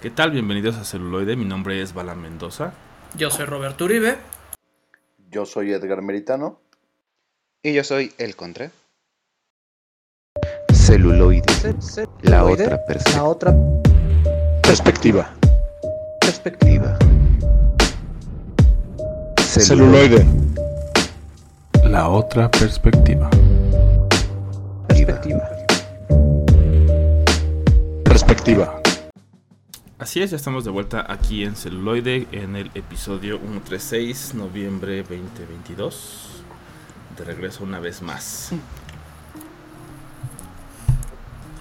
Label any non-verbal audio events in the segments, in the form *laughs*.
¿Qué tal? Bienvenidos a Celuloide. Mi nombre es Bala Mendoza. Yo soy Roberto Uribe. Yo soy Edgar Meritano. Y yo soy El Contra. Celuloide. La otra perspectiva. La otra perspectiva. perspectiva. Celuloide. La otra perspectiva. Perspectiva. Perspectiva. Así es, ya estamos de vuelta aquí en Celuloide en el episodio 136, noviembre 2022. De regreso una vez más.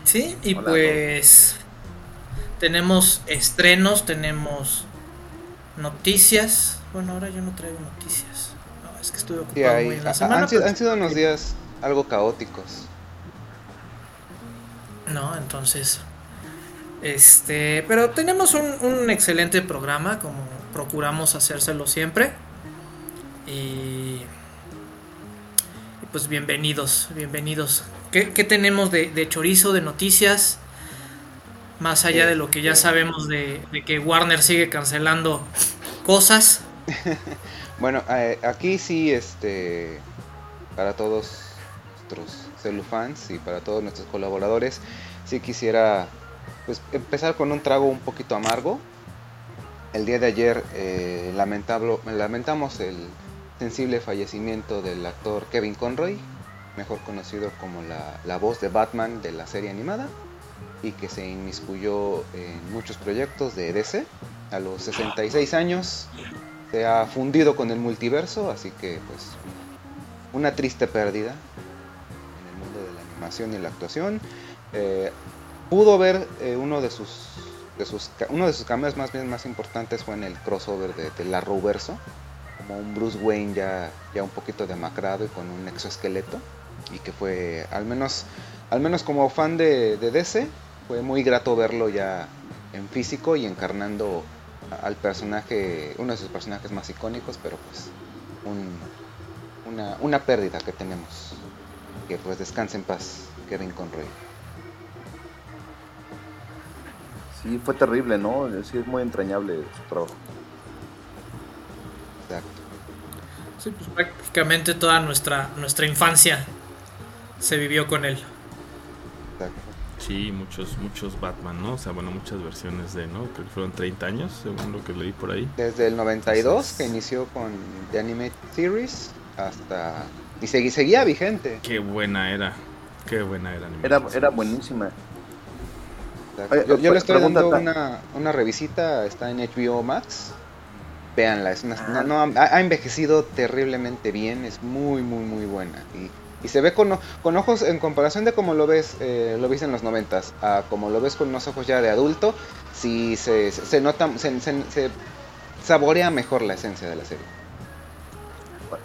Sí, y pues tenemos estrenos, tenemos noticias. Bueno, ahora yo no traigo noticias. No, es que estuve ocupado Sí, muy en la semana. han, sido, pero- han sido unos días algo caóticos. No, entonces. Este. Pero tenemos un, un excelente programa, como procuramos hacérselo siempre. Y. pues bienvenidos, bienvenidos. ¿Qué, qué tenemos de, chorizo, de noticias? Más allá de lo que ya sabemos de, de que Warner sigue cancelando cosas. *laughs* Bueno, eh, aquí sí, este, para todos nuestros celufans y para todos nuestros colaboradores, sí quisiera pues, empezar con un trago un poquito amargo. El día de ayer eh, lamentamos el sensible fallecimiento del actor Kevin Conroy, mejor conocido como la, la voz de Batman de la serie animada, y que se inmiscuyó en muchos proyectos de DC. A los 66 años se ha fundido con el multiverso, así que pues una triste pérdida en el mundo de la animación y la actuación. Eh, pudo ver eh, uno de sus de sus uno de sus cambios más bien más importantes fue en el crossover de, de la Roverso, como un Bruce Wayne ya ya un poquito demacrado y con un exoesqueleto y que fue al menos al menos como fan de, DC fue muy grato verlo ya en físico y encarnando al personaje, uno de sus personajes más icónicos, pero pues un- una, una pérdida que tenemos. Que pues descanse en paz, Kevin Conroy. Sí, fue terrible, ¿no? Sí, es muy entrañable su trabajo. Exacto. Sí, pues prácticamente toda nuestra, nuestra infancia se vivió con él. exacto. Sí, muchos, muchos Batman, ¿no? O sea, bueno, muchas versiones de, ¿no? Creo que fueron 30 años, según lo que leí por ahí. Desde el 92, que inició con The Animated Series, hasta... Y seguía vigente. Qué buena era. Qué buena era. Era, era buenísima. Yo, yo le estoy pregunta dando una, una revisita, está en HBO Max. Véanla, es una, Ah. no, no, ha, ha envejecido terriblemente bien, es muy, muy, muy buena. Y, y se ve con, con ojos, en comparación de como lo ves, eh, lo viste en los noventas, a como lo ves con unos ojos ya de adulto, sí se, se, se nota, se, se- se saborea mejor la esencia de la serie.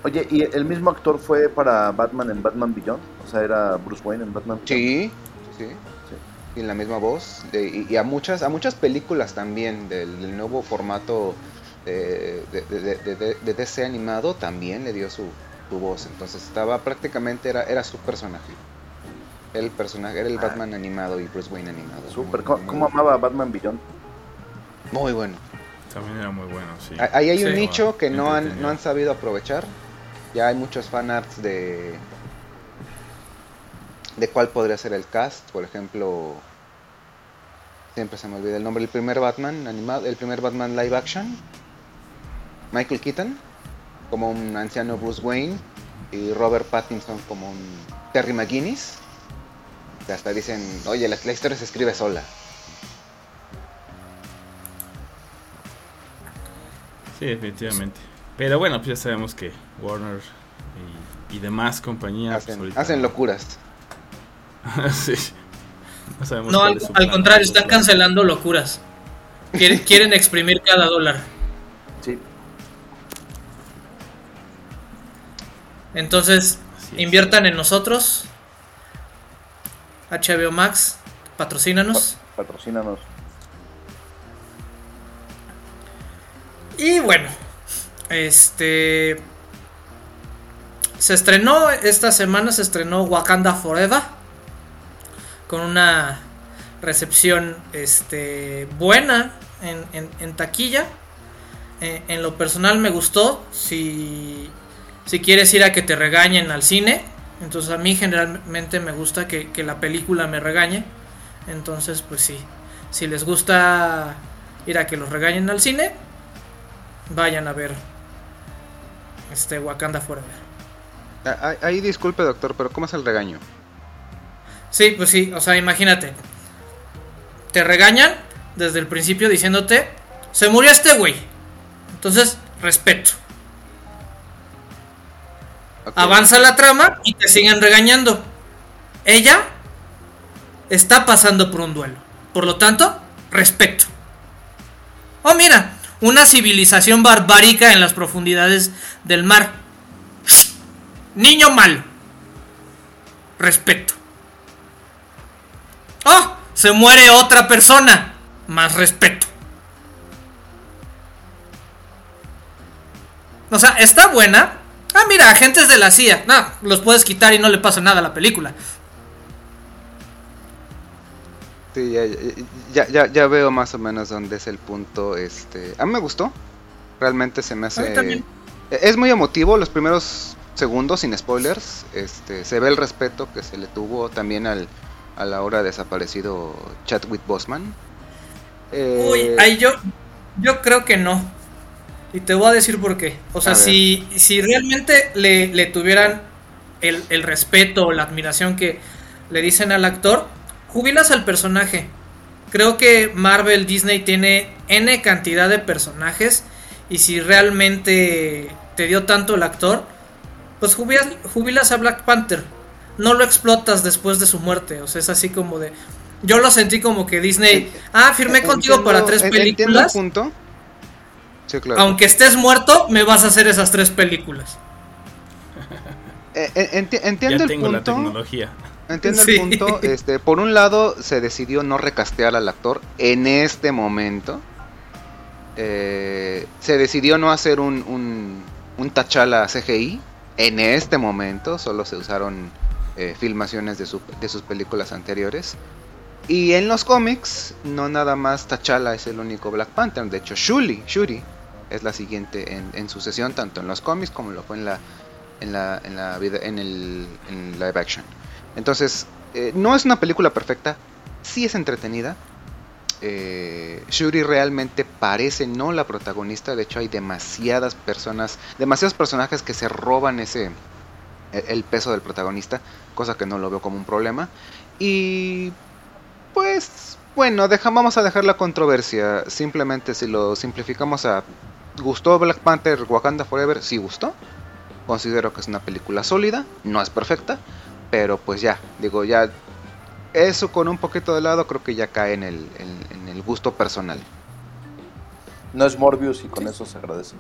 Oye, ¿y el mismo actor fue para Batman en Batman Beyond? O sea, era Bruce Wayne en Batman Beyond. Sí, sí. Y en la misma voz. de- y, y a muchas, a muchas películas también del, del nuevo formato eh, de, de- de- de- de DC animado también le dio su, su voz. Entonces estaba prácticamente era, era su personaje. El personaje, era el Ah. Batman animado y Bruce Wayne animado. Súper. Muy- ¿Cómo, muy cómo bueno. amaba a Batman Beyond? Muy bueno. También era muy bueno, sí. Ah, Ahí hay un Sí. nicho que no han, no han sabido aprovechar. Ya hay muchos fanarts de de cuál podría ser el cast. Por ejemplo, siempre se me olvida el nombre. El primer Batman animado, el primer Batman live action, Michael Keaton como un anciano Bruce Wayne y Robert Pattinson como un Terry McGuinness. Que hasta dicen, oye, la, la historia se escribe sola. Sí, definitivamente. Pero bueno, pues ya sabemos que Warner y, y demás compañías hacen locuras. *laughs* sí. No, sabemos No, al, es contrario, están cancelando locuras. Quieren, *laughs* quieren exprimir cada dólar. Sí. Entonces, inviertan en nosotros. HBO Max, patrocínanos. Patrocínanos. Y bueno, este. Se estrenó, esta semana se estrenó Wakanda Forever. Con una recepción este, buena. en, en- en taquilla. Eh, en lo personal me gustó. Si, si quieres ir a que te regañen al cine, entonces a mí generalmente me gusta que, que la película me regañe. Entonces, pues sí, si les gusta ir a que los regañen al cine, vayan a ver este Wakanda Forever. Ah, ah, Ahí disculpe, doctor, pero ¿cómo es el regaño? Sí, pues sí, o sea, imagínate. Te regañan desde el principio diciéndote, se murió este güey. Entonces, respeto. Avanza la trama y te siguen regañando. Ella está pasando por un duelo. Por lo tanto, respeto. Oh, mira, una civilización barbárica en las profundidades del mar. Niño malo. Respeto. Oh, se muere otra persona. Más respeto. O sea, está buena. Ah, mira, agentes de la CIA. No, los puedes quitar y no le pasa nada a la película. Sí, ya, ya, ya, ya veo más o menos dónde es el punto. Este, a mí me gustó. Realmente se me A hace. mí también. Es muy emotivo los primeros segundos sin spoilers. Este, se ve el respeto que se le tuvo también al, a la hora desaparecido Chadwick Boseman. Eh, Uy, ahí yo, yo creo que no. Y te voy a decir por qué. O sea, si, si realmente le, le tuvieran el, el respeto o la admiración que le dicen al actor, jubilas al personaje. Creo que Marvel Disney tiene N cantidad de personajes. Y si realmente te dio tanto el actor, pues jubilas, jubilas a Black Panther. No lo explotas después de su muerte. O sea, es así como de. Yo lo sentí como que Disney. Ah, firmé contigo para tres películas. punto. Sí, claro. Aunque estés muerto, me vas a hacer esas tres películas. *laughs* Eh, eh, enti- Ya entiendo el tengo la tecnología. Entiendo Sí. el punto. Este, por un lado, se decidió no recastear al actor en este momento. Eh, se decidió no hacer un, un, un T'Challa CGI en este momento. Solo se usaron eh, filmaciones de, de sus películas anteriores. Y en los cómics, no nada más T'Challa es el único Black Panther. De hecho, Shuri, Shuri es la siguiente en, en sucesión, tanto en los cómics como lo fue en la, en la, en la, vida, en el en live action. Entonces, eh, no es una película perfecta, sí es entretenida. Eh, Shuri realmente parece no la protagonista, de hecho hay demasiadas personas, demasiados personajes que se roban ese el, peso del protagonista, cosa que no lo veo como un problema. Y pues bueno, deja- vamos a dejar la controversia. Simplemente si lo simplificamos a ¿Gustó Black Panther Wakanda Forever? Sí gustó. Considero que es una película sólida, no es perfecta, pero pues ya, digo, ya eso con un poquito de lado creo que ya cae en el, en, en el gusto personal. No es Morbius y con eso se agradece.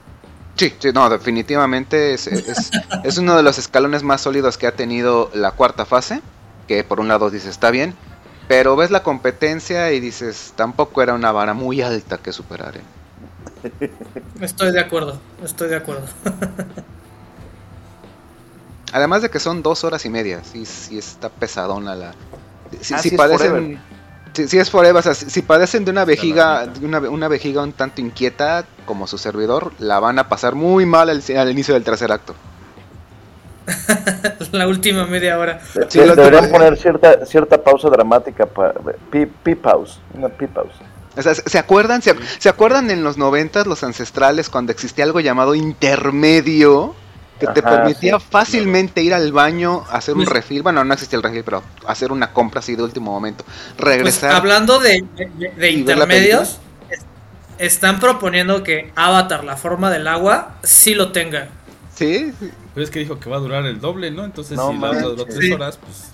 Sí, sí, no, definitivamente es, es, *laughs* es uno de los escalones más sólidos que ha tenido la cuarta fase, que por un lado dices está bien, pero ves la competencia y dices tampoco era una vara muy alta que superar. ¿eh? Estoy de acuerdo, estoy de acuerdo. Además de que son dos horas y media, sí, sí está pesadona la... Ah, sí es padecen... forever. Si, si es forever, o sea, si, si padecen de una vejiga, de una, una vejiga un tanto inquieta como su servidor, la van a pasar muy mal al, al inicio del tercer acto. *laughs* La última media hora. Sí, deberían poner cierta cierta pausa dramática para pi, pi pause, una pi pause. O sea, ¿se se acuerdan? ¿Se, se acuerdan en los noventas los ancestrales cuando existía algo llamado intermedio? Que te Ajá, permitía sí, fácilmente ir al baño, hacer un Pues- refil. Bueno, no existía el refil, pero hacer una compra así de último momento. Pues, Regresar. hablando de, de- de ¿Y ver la intermedios, es- están proponiendo que Avatar, la forma del agua, sí lo tenga. Sí. Pues es que dijo que va a durar el doble, ¿no? Entonces, No si la manches. tres Sí. horas, pues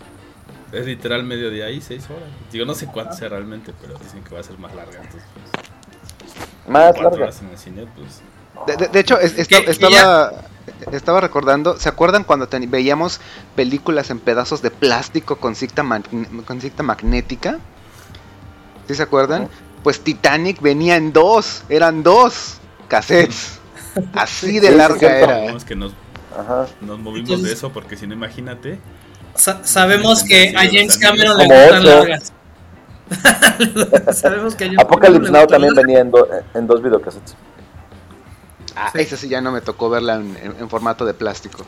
es literal medio día ahí, seis horas. Digo, no sé cuánto sea realmente, pero dicen que va a ser más larga. Entonces, pues, Más cuatro larga. horas en el cine, pues. De, de- de hecho, es- estaba, estaba recordando, ¿se acuerdan cuando ten- veíamos películas en pedazos de plástico con cinta, mag- con cinta magnética? ¿Sí se acuerdan? Pues Titanic venía en dos, eran dos cassettes. *laughs* Así de sí, larga era. ¿eh? Digamos que nos, Ajá. nos movimos Entonces- de eso, porque si no, imagínate. Sa- sabemos que *laughs* a James Cameron le gustan largas. Sabemos que a John Apocalypse Now también venía en, do- en dos videocassettes. Ah, esa sí ya no me tocó verla en, en- en formato de plástico.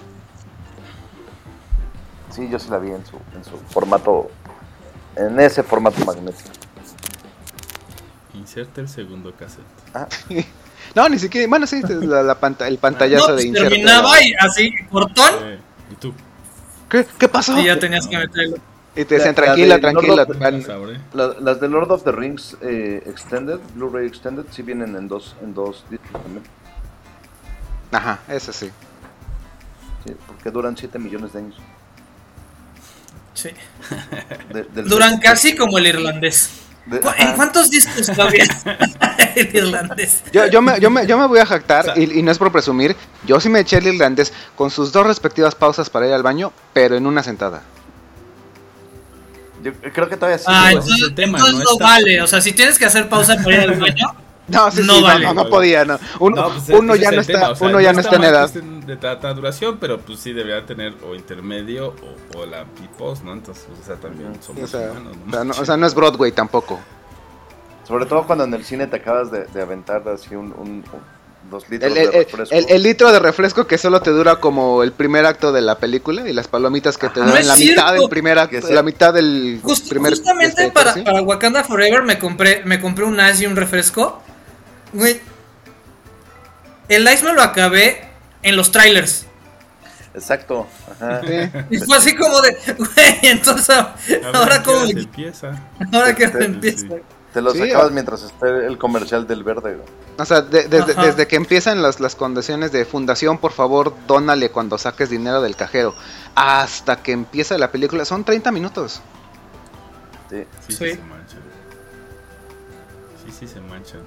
Sí, yo sí la vi en su, en su formato, en ese formato magnético. Inserta el segundo cassette. *laughs* No, ni siquiera. Bueno, sí, la, la panta- el pantallazo No, de pues inserte. terminaba y así, cortón, Eh, ¿Y tú? ¿Qué, ¿Qué pasó? y ya tenías que meterlo. Y te la tranquila, de tranquila. La- las de Lord of the Rings eh, Extended, Blu-ray Extended, sí vienen en dos, en dos discos también. Ajá, eso sí. Sí, porque duran 7 millones de años. Sí. De- del- *laughs* Duran casi como el irlandés. de- ¿Cu- ajá. ¿En cuántos discos todavía? *laughs* el irlandés. Yo, yo, me, yo, me, yo me voy a jactar, O sea- y, y no es por presumir, yo sí me eché el irlandés con sus dos respectivas pausas para ir al baño, pero en una sentada. Yo creo que todavía sí. Ah, pues, entonces, ese tema, entonces ¿no? no Está- vale. O sea, si tienes que hacer pausa para ir al baño, No, sí, No sí, vale. no, no, no podía, no. Uno, pues, uno ya es no está, o sea, uno ya no está en edad. de tanta duración, pero pues sí debería tener o intermedio o, o la post, ¿no? Entonces, o sea, también somos O sea, humanos, ¿no? o sea, no es Broadway tampoco. Sobre todo cuando en el cine te acabas de, de aventar así un, un- un- dos litros El, el- de refresco. el- el litro de refresco que solo te dura como el primer acto de la película y las palomitas que te duran es la mitad del primer acto, la mitad del Just- primer justamente este, para, ¿sí? para Wakanda Forever me compré, me compré un ice y un refresco. Güey. El ice me lo acabé en los trailers. Exacto. Ajá. Sí. Y fue así como de, güey, entonces ahora ¿a qué como empieza. ahora que empieza. Te los Sí, acabas o- mientras esté el comercial del verde. güey. O sea, de- desde que empiezan las, las condiciones de fundación, por favor, dónale cuando saques dinero del cajero. Hasta que empieza la película, son 30 minutos. Sí. Sí, sí, Sí. se manchan. Sí, sí, se manchan.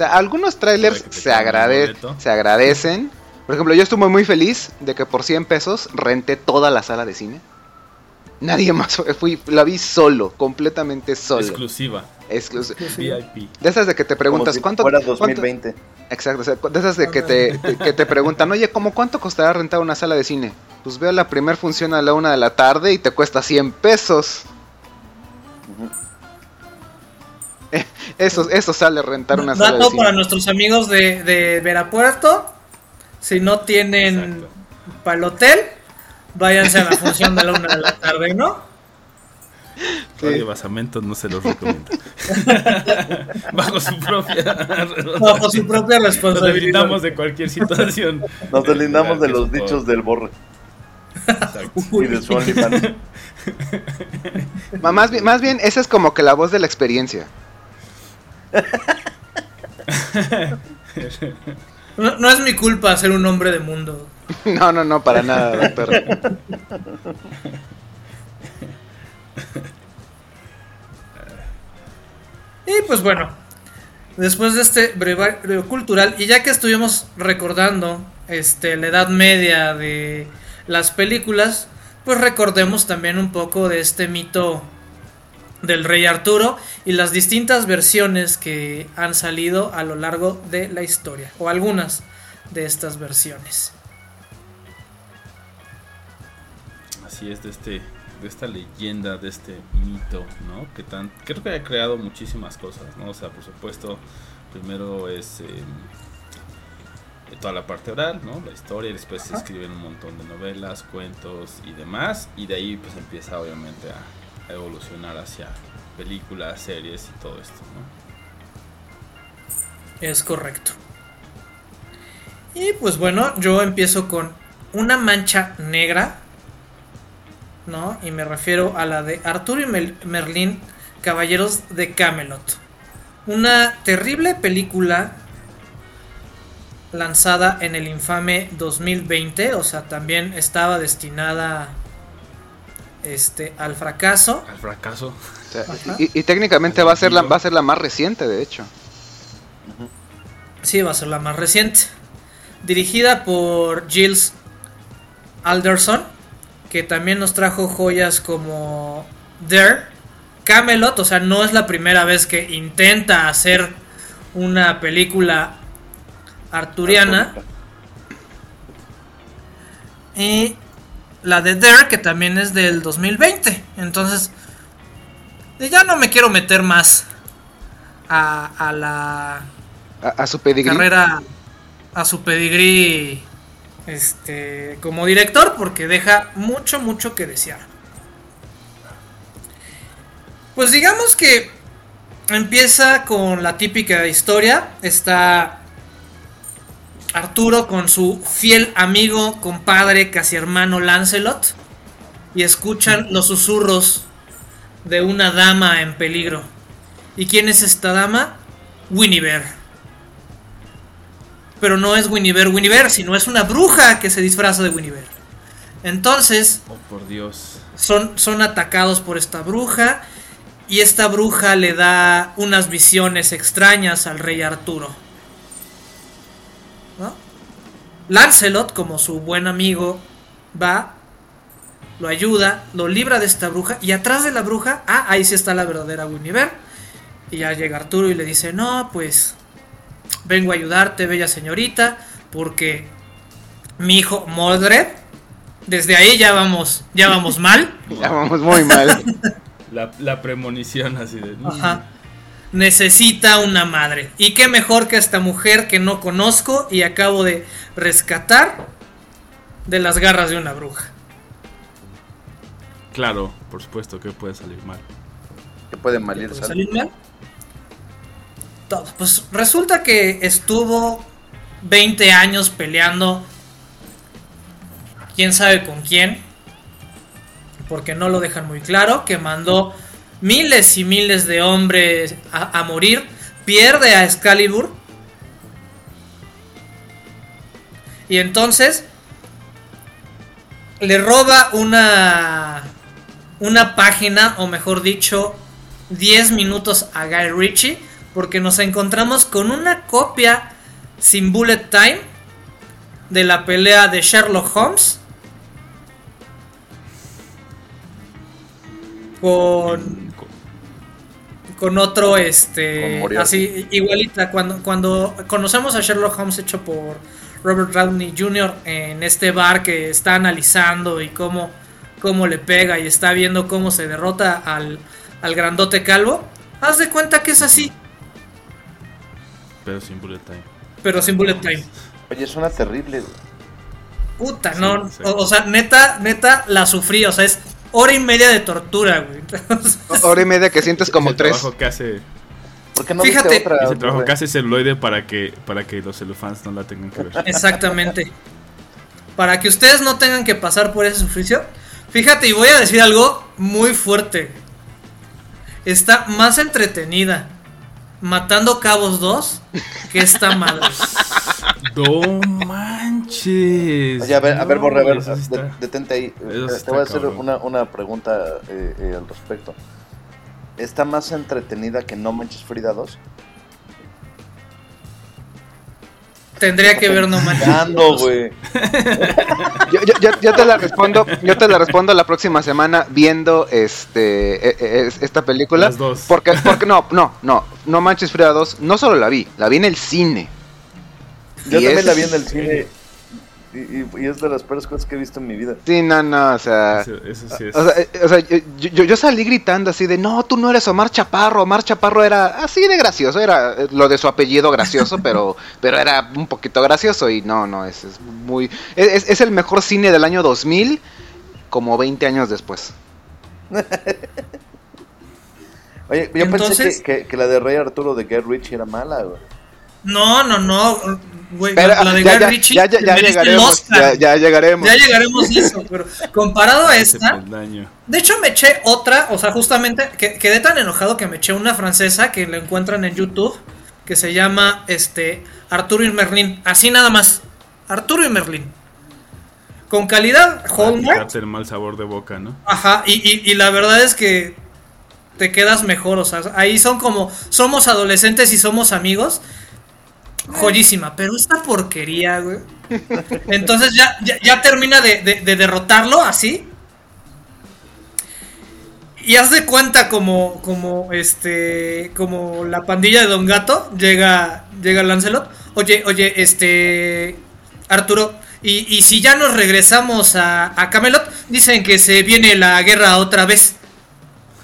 O sea, algunos trailers se, agrade- se agradecen. Por ejemplo, yo estuve muy feliz de que por 100 pesos renté toda la sala de cine. Nadie más fue, fui, la vi solo, completamente solo. Exclusiva. Exclusivo. VIP. De esas de que te preguntas Como si cuánto, fuera cuánto- 2020. Exacto, o sea, de esas de que te, te- que te preguntan, oye, ¿cómo cuánto costará rentar una sala de cine? Pues veo la primer función a la una de la tarde y te cuesta 100 pesos. *laughs* Eso, eso sale rentar una sala de Dato para nuestros amigos de, de Verapuerto. Si no tienen Exacto. para el hotel, váyanse a la función de la una de la tarde, ¿no? Radio Basamentos no se los recomienda. *laughs* Bajo su propia. Bajo su propia Nos responsabilidad. deslindamos de cualquier situación. Nos deslindamos de los dichos del borre Exacto. y de su Más bien, más bien, esa es como que la voz de la experiencia. No, no es mi culpa ser un hombre de mundo. *laughs* No, no, no, para nada, doctor. Y pues bueno, después de este brevario cultural, y ya que estuvimos recordando este, la edad media de las películas, pues recordemos también un poco de este mito del rey Arturo y las distintas versiones que han salido a lo largo de la historia, o algunas de estas versiones. Así es, de este de esta leyenda, de este mito, ¿no? Que tan creo que ha creado muchísimas cosas, ¿no? O sea, por supuesto, primero es eh, toda la parte oral, ¿no? La historia, y después se escriben un montón de novelas, cuentos y demás, y de ahí pues empieza obviamente a, a evolucionar hacia películas, series y todo esto, ¿no? Es correcto. Y pues bueno, yo empiezo con una mancha negra, ¿no? Y me refiero a la de Arturo y Mel- Merlín, Caballeros de Camelot. Una terrible película lanzada en el infame 2020, o sea, también estaba destinada este al fracaso. Al fracaso. O sea, Ajá. y, y técnicamente va a ser la, va a ser la más reciente, de hecho. Sí, va a ser la más reciente. Dirigida por Giles Alderson, que también nos trajo joyas como Dare, Camelot, o sea, no es la primera vez que intenta hacer una película arturiana. Y la de Dare, que también es del 2020. Entonces, Ya no me quiero meter más a, a la A, a su pedigrí. carrera, a su pedigrí este, como director, porque deja mucho, mucho que desear. Pues digamos que empieza con la típica historia. Está Arturo con su fiel amigo, compadre, casi hermano Lancelot. Y escuchan los susurros de una dama en peligro. ¿Y quién es esta dama? Winnie Pero no es Winnie Bear, sino es una bruja que se disfraza de Winnie Entonces, Oh, por Dios. son, son atacados por esta bruja y esta bruja le da unas visiones extrañas al rey Arturo. ¿No? Lancelot, como su buen amigo, va, lo ayuda, lo libra de esta bruja y atrás de la bruja, ah, ahí sí está la verdadera Guinevere. Y ya llega Arturo y le dice, no, pues vengo a ayudarte, bella señorita, porque mi hijo Mordred, desde ahí ya vamos, ya vamos *laughs* mal. Ya vamos muy mal. La, la premonición así de... Ajá. Necesita una madre. Y qué mejor que esta mujer que no conozco y acabo de rescatar de las garras de una bruja. Claro, por supuesto que puede salir mal. Que puede malir ¿Puede sal. salir mal? Todo. Pues resulta que estuvo 20 años peleando. Quién sabe con quién. Porque no lo dejan muy claro. Que mandó miles y miles de hombres a, a morir. Pierde a Excalibur. Y entonces le roba una una página o mejor dicho 10 minutos a Guy Ritchie porque nos encontramos con una copia sin bullet time de la pelea de Sherlock Holmes con con otro este así igualita cuando cuando conocemos a Sherlock Holmes hecho por Robert Downey Jr. en este bar que está analizando y cómo cómo le pega y está viendo cómo se derrota al, al grandote calvo haz de cuenta que es así Pero sin bullet time. pero sin bullet time Oye, suena terrible. güey. puta Sí, no sí. o, o sea neta neta la sufrí o sea es hora y media de tortura güey Hora y media que sientes como Es el tres. trabajo que hace, ¿Por qué no Fíjate. otra? es el trabajo que hace celuloide para que, para que los celufans no la tengan que ver. Exactamente. Para que ustedes no tengan que pasar por ese suplicio. Fíjate, y voy a decir algo muy fuerte. Está más entretenida matando cabos 2 que esta madre. *laughs* ¡No manches! Oye, a ver, a ver, Borre, a ver, de- está- detente ahí. eso Eh, Te voy a está hacer una, una pregunta eh, eh, al respecto. ¿Está más entretenida que No Manches Frida 2? Tendría que ver no manches. Ando, güey. Yo, yo- yo- yo te la respondo, yo te la respondo la próxima semana viendo este e- e- es- esta película. Las dos. Porque, porque no, no, no, no manches Frida 2, no solo la vi, la vi en el cine. Yo Y también es- la vi en el cine. Y, y- y es de las peores cosas que he visto en mi vida. Sí, no, no, o sea, Eso, eso sí es. o sea, eh, o sea, yo, yo- yo salí gritando así de, no, tú no eres Omar Chaparro, Omar Chaparro era así de gracioso, era eh, lo de su apellido gracioso, *laughs* pero, pero era un poquito gracioso y no, no, es, es muy, es, es el mejor cine del año 2000, como 20 años después. *laughs* Oye, yo pensé que, que, que la de Rey Arturo de Guy Ritchie era mala, güey. No, no, no. Pero, la de ya, Guy ya, Ritchie ya, ya, ya merece el llegaremos, ya, ya llegaremos. Ya llegaremos a eso, pero comparado a esta. De hecho, me eché otra, o sea, justamente que, quedé tan enojado que me eché una francesa que la encuentran en YouTube, que se llama este Arturo y Merlín. Así nada más. Arturo y Merlín. Con calidad Hallmark. quitarte el mal sabor de boca, ¿no? Ajá, y, y- y la verdad es que te quedas mejor, o sea, ahí son como, somos adolescentes y somos amigos. Joyísima, pero esta porquería, güey. Entonces ya, ya, ya termina de, de- de derrotarlo así. Y haz de cuenta como, como este, como la pandilla de Don Gato llega, llega Lancelot. Oye, oye, este, Arturo, y, y si ya nos regresamos a, a Camelot, dicen que se viene la guerra otra vez.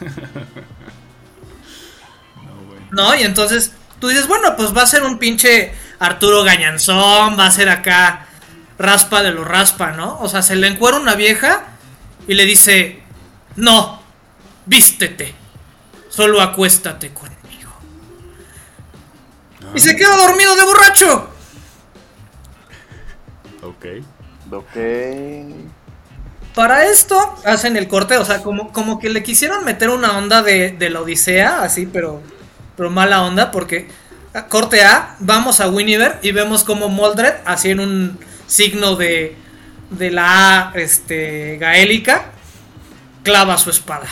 *laughs* ¿no? Y entonces tú dices, bueno, pues va a ser un pinche Arturo Gañanzón, va a ser acá raspa de lo raspa, ¿no? O sea, se le encuera una vieja y le dice, no, vístete, solo acuéstate conmigo. Y se queda dormido de borracho. Ok. Ok. Para esto hacen el corte, o sea, como, como que le quisieron meter una onda de, de la Odisea, así, pero, pero mala onda, porque corte A, vamos a Winiver y vemos como Moldred, así en un signo de, de la A este, gaélica, clava su espada.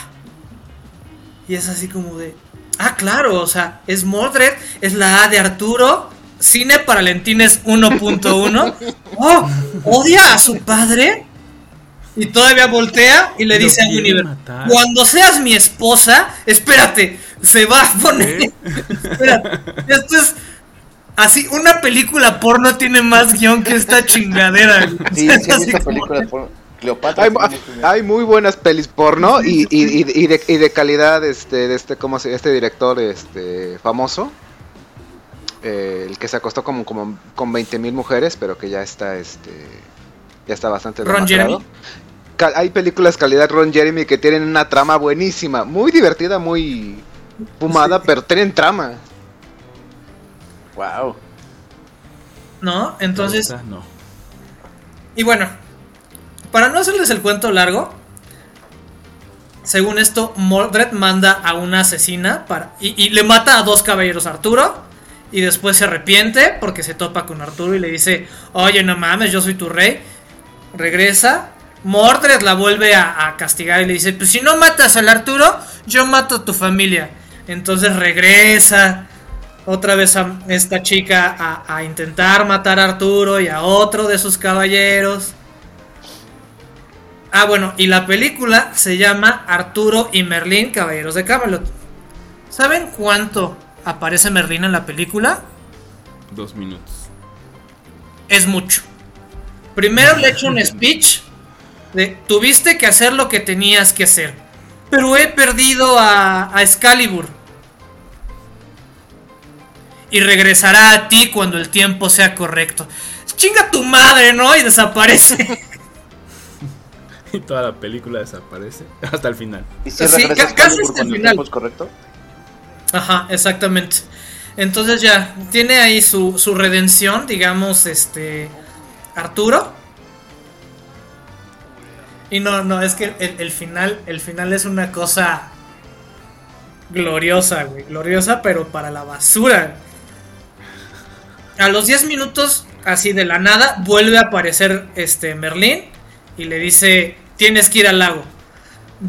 Y es así como de, ah, claro, o sea, es Moldred, es la A de Arturo, cine para lentines 1.1. *laughs* Oh, odia a su padre. Y todavía voltea y le Lo dice a matar. cuando seas mi esposa, espérate, se va a poner... espérate, esto es... Así, una película porno tiene más guion que esta chingadera. Sí, Es sí, *laughs* he así visto como- películas por Cleopatra. Hay, muy buenas pelis porno y, y, y- y de, y de calidad este, de este, ¿cómo se, este director este, famoso. eh, el que se acostó como, como con 20.000 mujeres, pero que ya está este ya está bastante Ron. Jeremy. Hay películas calidad Ron Jeremy que tienen una trama buenísima, muy divertida, muy fumada, pero tienen trama. Wow. ¿No? Entonces, no. Y bueno, para no hacerles el cuento largo, según esto, Mordred manda a una asesina para, y, y le mata a dos caballeros a Arturo. Y después se arrepiente porque se topa con Arturo y le dice, oye, no mames, yo soy tu rey. Regresa. Mordred la vuelve a, a castigar y le dice, pues si no matas al Arturo, yo mato a tu familia. Entonces regresa otra vez a esta chica a, a intentar matar a Arturo y a otro de sus caballeros. Ah, bueno, y la película se llama Arturo y Merlín, Caballeros de Camelot. ¿Saben cuánto aparece Merlín en la película? Dos minutos. Es mucho. Primero le echo un *laughs* speech de tuviste que hacer lo que tenías que hacer. Pero he perdido a, a Excalibur. Y regresará a ti cuando el tiempo sea correcto. Chinga tu madre, ¿no? Y desaparece. *laughs* Y toda la película desaparece *laughs* hasta el final. ¿Y si Sí, casi hasta el cuando el final. tiempo es correcto? Ajá, exactamente. Entonces ya, tiene ahí su, su redención, digamos, este. Arturo. Y no, no, es que el, el final, el final es una cosa gloriosa, güey. Gloriosa, pero para la basura. A los 10 minutos, así de la nada, vuelve a aparecer este Merlín y le dice, tienes que ir al lago.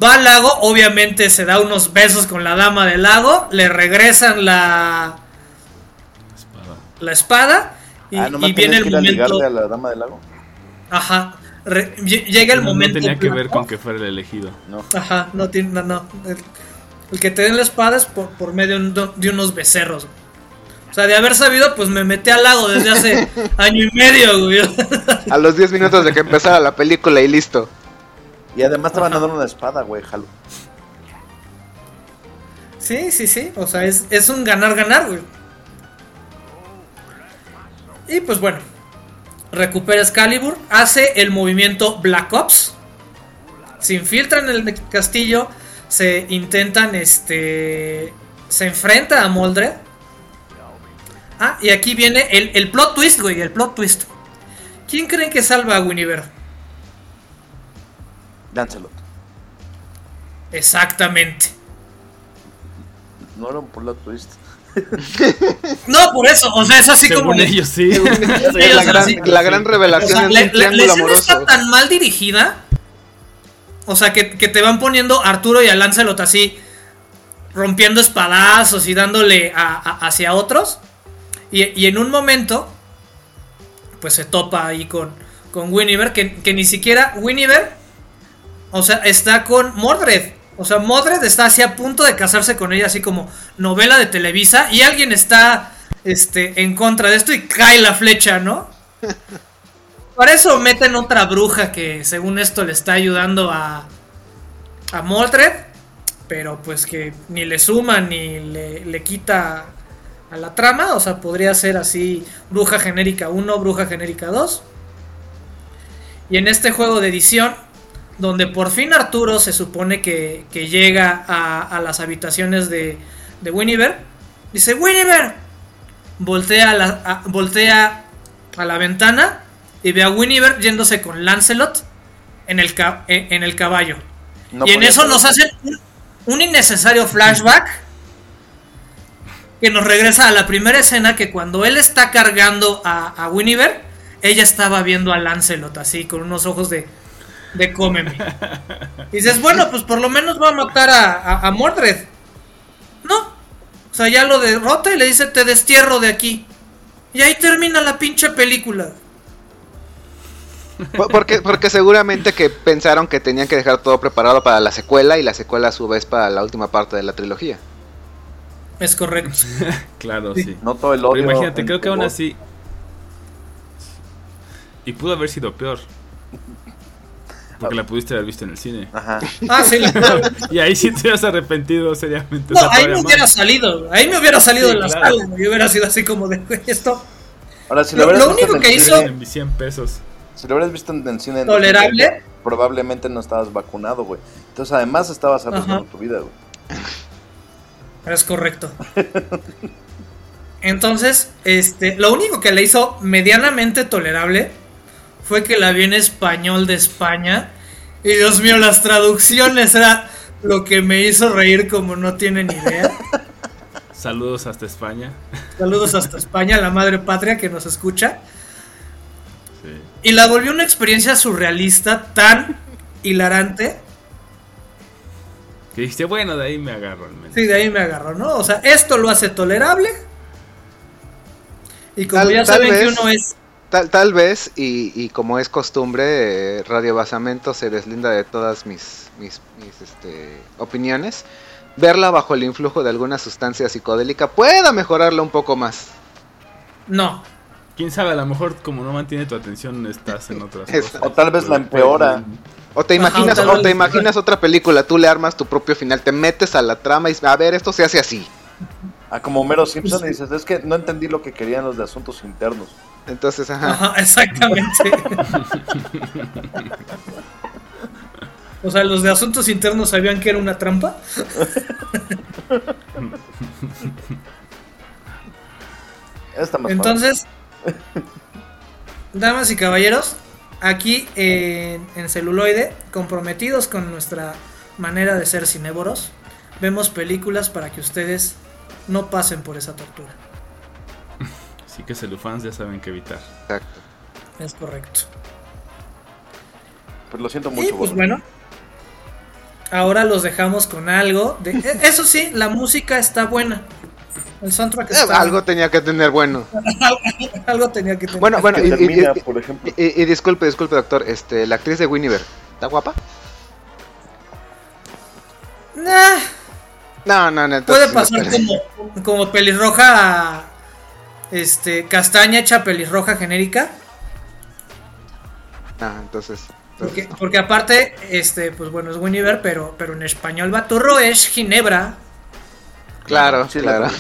Va al lago, obviamente se da unos besos con la dama del lago, le regresan la, Espada. la espada y, ah, y nomás viene el a momento... a la dama del lago. Ajá, re- lle- llega el No, no momento... tenía que ver con que fuera el elegido. No. Ajá, no tiene, no, no. El, el que te den la espada es por, por medio de, un- de unos becerros. O sea, de haber sabido, pues me metí al lago desde hace *laughs* año y medio, güey. A los 10 minutos de que empezara la película y listo. Y además te van a dar una espada, güey, jalo. Sí, sí, sí. O sea, es, es un ganar-ganar, güey. Y pues bueno. Recupera Excalibur. Hace el movimiento Black Ops. Se infiltran en el castillo. Se intentan, este... Se enfrenta a Moldred. Ah, y aquí viene el, el plot twist, güey. El plot twist. ¿Quién creen que salva a Winiver? Lancelot. Exactamente. No era un plot twist. *laughs* No, por eso. O sea, es así como... Según ellos, sí. *laughs* Ellos *laughs* la, gran, así. la gran O revelación sea, la, la- escena está tan mal dirigida. O sea, que, que te van poniendo a Arturo y a Lancelot así, rompiendo espadazos y dándole a- a- hacia otros. Y, y en un momento, pues se topa ahí con, con Winiver, que, que ni siquiera Winiver, o sea, está con Mordred. O sea, Mordred está así a punto de casarse con ella, así como novela de Televisa, y alguien está este, en contra de esto y cae la flecha, ¿no? *laughs* Para eso meten otra bruja que según esto le está ayudando a, a Mordred. pero pues que ni le suma ni le, le quita a la trama, o sea, podría ser así Bruja Genérica 1, Bruja Genérica 2. Y en este juego de edición, donde por fin Arturo se supone que, que llega a, a las habitaciones de, de Winiver, dice, Winiver, voltea a, la, a- voltea a la ventana y ve a Winiver yéndose con Lancelot en el, ca- en, el caballo. No y en eso nos hacen un, un innecesario flashback que nos regresa a la primera escena que cuando él está cargando a, a Winiver, ella estaba viendo a Lancelot así, con unos ojos de, de cómeme. *laughs* Y dices, bueno, pues por lo menos va a matar a, a- a Mordred. No. O sea, ya lo derrota y le dice, te destierro de aquí. Y ahí termina la pinche película. Por- Porque, porque seguramente que pensaron que tenían que dejar todo preparado para la secuela y la secuela a su vez para la última parte de la trilogía. Es correcto. *laughs* Claro, Sí. sí. No todo el Pero odio. imagínate, en creo que aún voz. así. Y pudo haber sido peor. Porque la pudiste haber visto en el cine. Ajá. Ah, sí, la- *laughs* Y ahí sí te hubieras arrepentido seriamente. No, ahí me hubiera salido. Ahí me hubiera salido Sí, de la claro. sala. Y hubiera sido así como de "Güey, esto. Ahora, si Lo- lo, hubieras lo visto único que hizo- En mis 100 pesos. Si lo hubieras visto en el cine. en Tolerable. 2020, Probablemente no estabas vacunado, güey. Entonces, además, estabas arriesgando tu vida, güey. Es correcto. Entonces, este, lo único que le hizo medianamente tolerable fue que la vi en español de España. Y Dios mío, las traducciones era lo que me hizo reír como no tienen idea. Saludos hasta España. Saludos hasta España, la madre patria que nos escucha. Sí. Y la volvió una experiencia surrealista tan hilarante. Que dijiste, bueno, de ahí me agarro al menos. Sí, de ahí me agarró, ¿no? O sea, esto lo hace tolerable. Y como Tal- ya tal saben que uno es Tal, tal vez, y, y como es costumbre, eh, Radio Basamento se deslinda de todas mis, mis, mis, este, opiniones. Verla bajo el influjo de alguna sustancia psicodélica pueda mejorarla un poco más. No, Quién sabe, a lo mejor como no mantiene tu atención, estás en otras cosas. O tal vez la empeora. O te imaginas, o te imaginas otra película, tú le armas tu propio final, te metes a la trama y dices, a ver, esto se hace así. Ah, como Homero Simpson y dices, es que no entendí lo que querían los de asuntos internos. Entonces, ajá. Ajá, *laughs* exactamente. o sea, los de asuntos internos sabían que era una trampa. *laughs* Entonces, damas y caballeros, aquí en, en celuloide, comprometidos con nuestra manera de ser cinévoros, vemos películas para que ustedes no pasen por esa tortura. *laughs* Así que celufans ya saben qué evitar. Exacto. Es correcto. Pues lo siento Y mucho. pues gordo. bueno, ahora los dejamos con algo. De, e- eso sí, la música está buena. El soundtrack Eh, está algo tenía que tener bueno. *laughs* algo tenía que tener. Bueno, bueno, y, y- termina, y- por ejemplo. y- y disculpe, disculpe, doctor, este, la actriz de Winiver, ¿está guapa? Nah, No, no, no. puede no pasar como, como pelirroja, este, castaña hecha pelirroja genérica. Ah, entonces. Porque, porque aparte, este, pues bueno, es Winiver, pero, pero en español Baturro es Ginebra. Claro, Sí, la claro.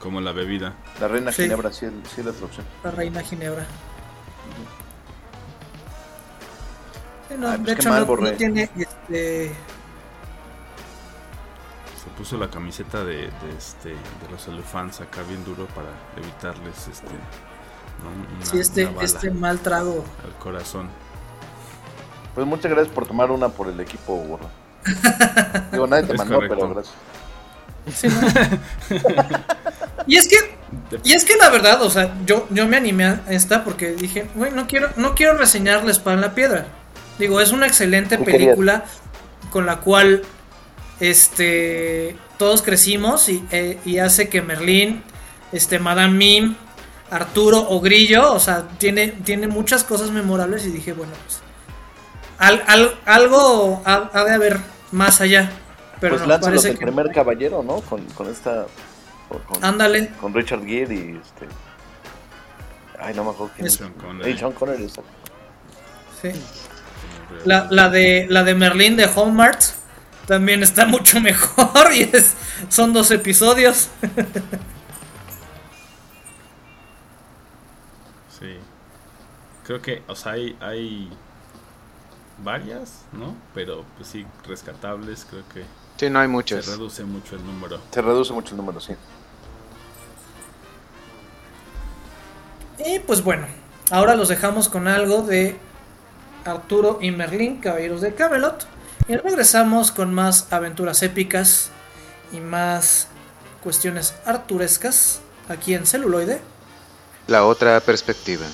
Como la bebida. La reina Sí. Ginebra, sí, el- sí la traducción. La reina Ginebra. Sí, no, Ay, pues de qué hecho, mal, no, tiene este. Se puso la camiseta de, de este de los celufans acá bien duro para evitarles este ¿no? una, Sí, este, una bala este mal trago. al corazón. Pues muchas gracias por tomar una por el equipo, gordo. *laughs* Digo, nadie te Es mandó, correcto. pero gracias. Sí, ¿no? *laughs* y es que, y es que la verdad, o sea, yo, yo me animé a esta porque dije, güey, no quiero, no quiero reseñar La Espada en la Piedra. Digo, es una excelente película con la cual este todos crecimos y, eh, y hace que Merlín, este Madame Mim, Arturo o Grillo, o sea, tiene, tiene muchas cosas memorables y dije, bueno, pues al- al- algo ha, ha de haber más allá. Pero pues no, parece el que primer caballero, ¿no? Con, con esta. Con, Ándale. con Richard Gere y este. Ay, no me acuerdo quién Es- es. Sean Connery. Hey, Sean Connery, exacto. Sí. La, la de la de Merlín de Hallmark también está mucho *laughs* mejor y es, son dos episodios. *laughs* Sí. Creo que, o sea, hay, hay varias, ¿no? Pero pues sí, rescatables, creo que Sí, no hay se muchos. reduce mucho el número. Se reduce mucho el número, sí. Y pues bueno, ahora los dejamos con algo de Arturo y Merlín, Caballeros de Camelot. Y regresamos con más aventuras épicas y más cuestiones arturescas aquí en celuloide. La otra perspectiva.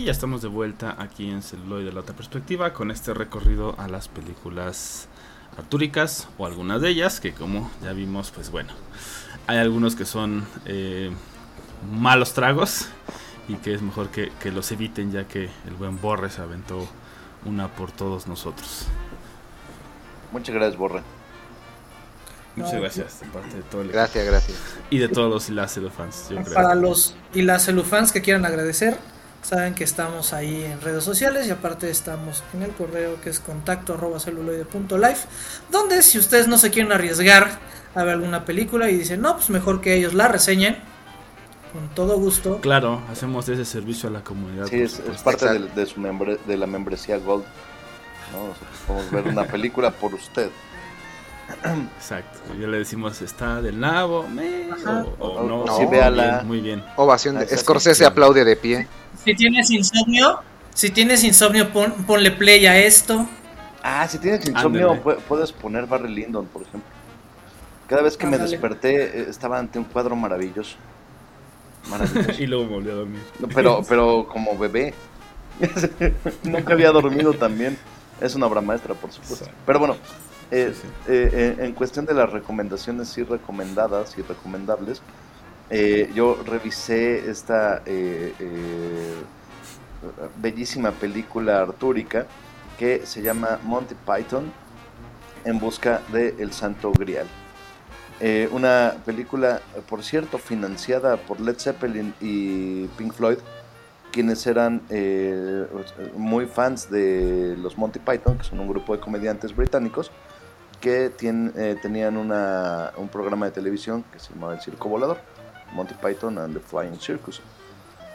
Y ya estamos de vuelta aquí en Celuloid de la otra perspectiva con este recorrido a las películas artúricas o algunas de ellas que como ya vimos pues bueno hay algunos que son eh, malos tragos y que es mejor que, que los eviten ya que el buen Borre se aventó una por todos nosotros. Muchas gracias, Borre. Muchas No, gracias de parte de todo el Gracias, gracias. y de todos los y las fans, yo creo. Para los y las celufans que quieran agradecer, Saben que estamos ahí en redes sociales y aparte estamos en el correo que es contacto arroba celuloide.life, donde si ustedes no se quieren arriesgar a ver alguna película y dicen, no, pues mejor que ellos la reseñen, con todo gusto. Claro, hacemos ese servicio a la comunidad. Sí, es, parte de su membre- de la membresía Gold. ¿no? Nosotros podemos ver una *laughs* película por usted. Exacto. Ya le decimos, está del nabo, me, o, o no. O sí, muy véala. bien, Muy bien. Ovación de. Scorsese aplaude de pie. Si tienes insomnio, si tienes insomnio, pon- ponle play a esto. Ah, si tienes insomnio, Ándale. puedes poner Barry Lyndon, por ejemplo. Cada vez que me desperté, eh, estaba ante un cuadro maravilloso. Maravilloso. *laughs* Y luego me volví a dormir. No, pero, pero como bebé. *laughs* Nunca había dormido tan bien. Es una obra maestra, por supuesto. Exacto. Pero bueno, eh, Sí, sí. eh, en cuestión de las recomendaciones sí recomendadas y recomendables, eh, yo revisé esta bellísima película artúrica que se llama Monty Python en busca de El Santo Grial. Una película, por cierto, financiada por Led Zeppelin y Pink Floyd, quienes eran muy fans de los Monty Python, que son un grupo de comediantes británicos, que eh, tenían una- un programa de televisión que se llamaba El Circo Volador, Monty Python and the Flying Circus.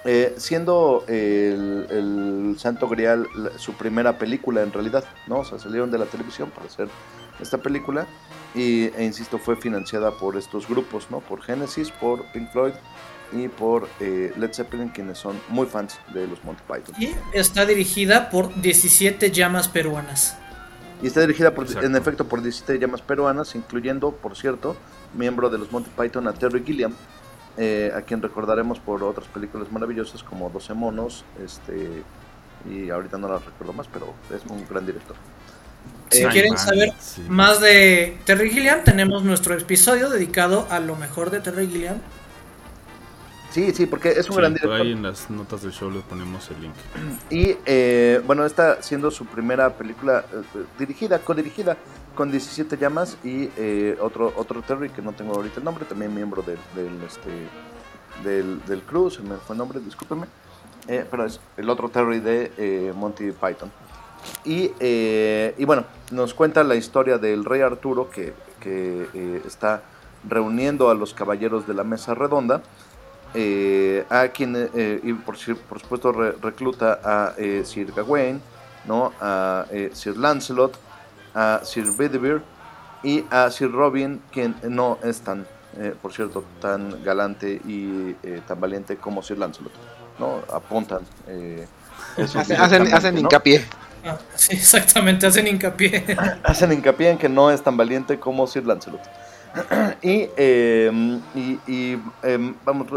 Eh, siendo el, el Santo Grial su primera película en realidad, ¿no? O sea, salieron de la televisión para hacer esta película y, e insisto, fue financiada por estos grupos, ¿no? Por Genesis, por Pink Floyd y por eh, Led Zeppelin, quienes son muy fans de los Monty Python. Y está dirigida por 17 llamas peruanas. Y está dirigida, por, en efecto, por 17 llamas peruanas, incluyendo, por cierto, miembro de los Monty Python a Terry Gilliam, eh, a quien recordaremos por otras películas maravillosas como 12 monos, este y ahorita no las recuerdo más, pero es un gran director. Si Time quieren saber sí. más de Terry Gilliam, tenemos nuestro episodio dedicado a lo mejor de Terry Gilliam. Sí, sí, porque es un Sí, gran por director. ahí en las notas del show le ponemos el link. Y eh, bueno, esta siendo su primera película eh, dirigida, codirigida con 17 llamas y eh, otro otro Terry que no tengo ahorita el nombre, también miembro del, del, este, del, del crew, se me fue el nombre, discúlpeme, Eh, pero es el otro Terry de eh, Monty Python. Y, eh, y bueno, nos cuenta la historia del rey Arturo que, que está reuniendo a los caballeros de la mesa redonda eh, a quien eh, y por, si- por supuesto re- recluta a eh, Sir Gawain, ¿no? a eh, Sir Lancelot, a Sir Bedivere y a Sir Robin, quien no es tan, eh, por cierto, tan galante y eh, tan valiente como Sir Lancelot. ¿no? Apuntan. eh, eso Hacen, hacen, hacen ¿no? hincapié. Ah, sí, exactamente, hacen hincapié. *laughs* hacen hincapié en que no es tan valiente como Sir Lancelot. *clears throat* y, eh, y, y, eh, vamos,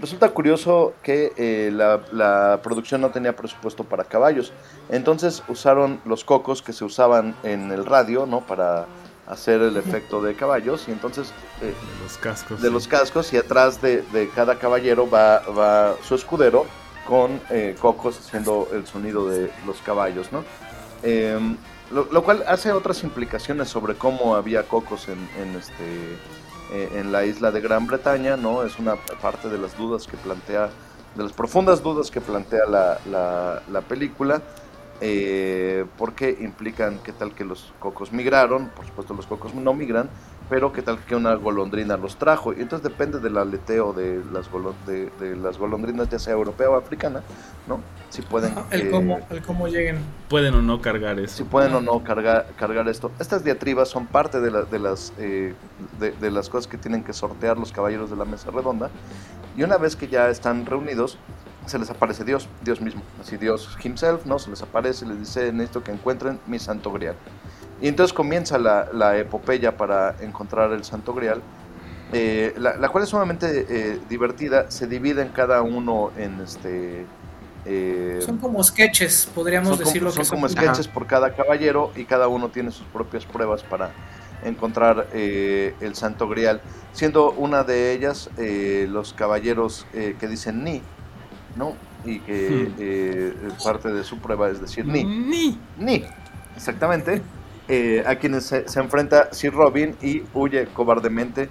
resulta curioso que eh, la, la producción no tenía presupuesto para caballos. Entonces usaron los cocos que se usaban en el radio, ¿no? Para hacer el efecto de caballos. Y entonces eh, De los cascos. de sí. los cascos y atrás de, de cada caballero va, va su escudero con eh, cocos haciendo el sonido de los caballos, ¿no? Em, lo, lo cual hace otras implicaciones sobre cómo había cocos en, en este eh, en la isla de Gran Bretaña, ¿no? Es una parte de las dudas que plantea, de las profundas dudas que plantea la, la, la película, eh, porque implican qué tal que los cocos migraron, por supuesto los cocos no migran, pero qué tal que una golondrina los trajo. Y entonces depende del aleteo de las, de, de las golondrinas, ya sea europea o africana, ¿no? Si pueden, El eh, cómo, el cómo lleguen. Pueden o no cargar eso. si pueden o no cargar, cargar esto. Estas diatribas son parte de, la- de las, eh, de, de las cosas que tienen que sortear los caballeros de la mesa redonda. Y una vez que ya están reunidos, se les aparece Dios, Dios mismo. Así Dios himself, ¿no? Se les aparece y les dice, necesito que encuentren mi santo grial. Y entonces comienza la, la epopeya para encontrar el santo grial. eh, la, la cual es sumamente eh, divertida, se divide en cada uno en este... eh, Son como sketches, podríamos son como- decirlo son que como sketches por cada caballero y cada uno tiene sus propias pruebas para encontrar eh, el Santo Grial, siendo una de ellas eh, los caballeros eh, que dicen ni, ¿no? Y que Hmm. eh, parte de su prueba es decir ni, Ni. ni, exactamente, eh, a quienes se, se enfrenta Sir Robin y huye cobardemente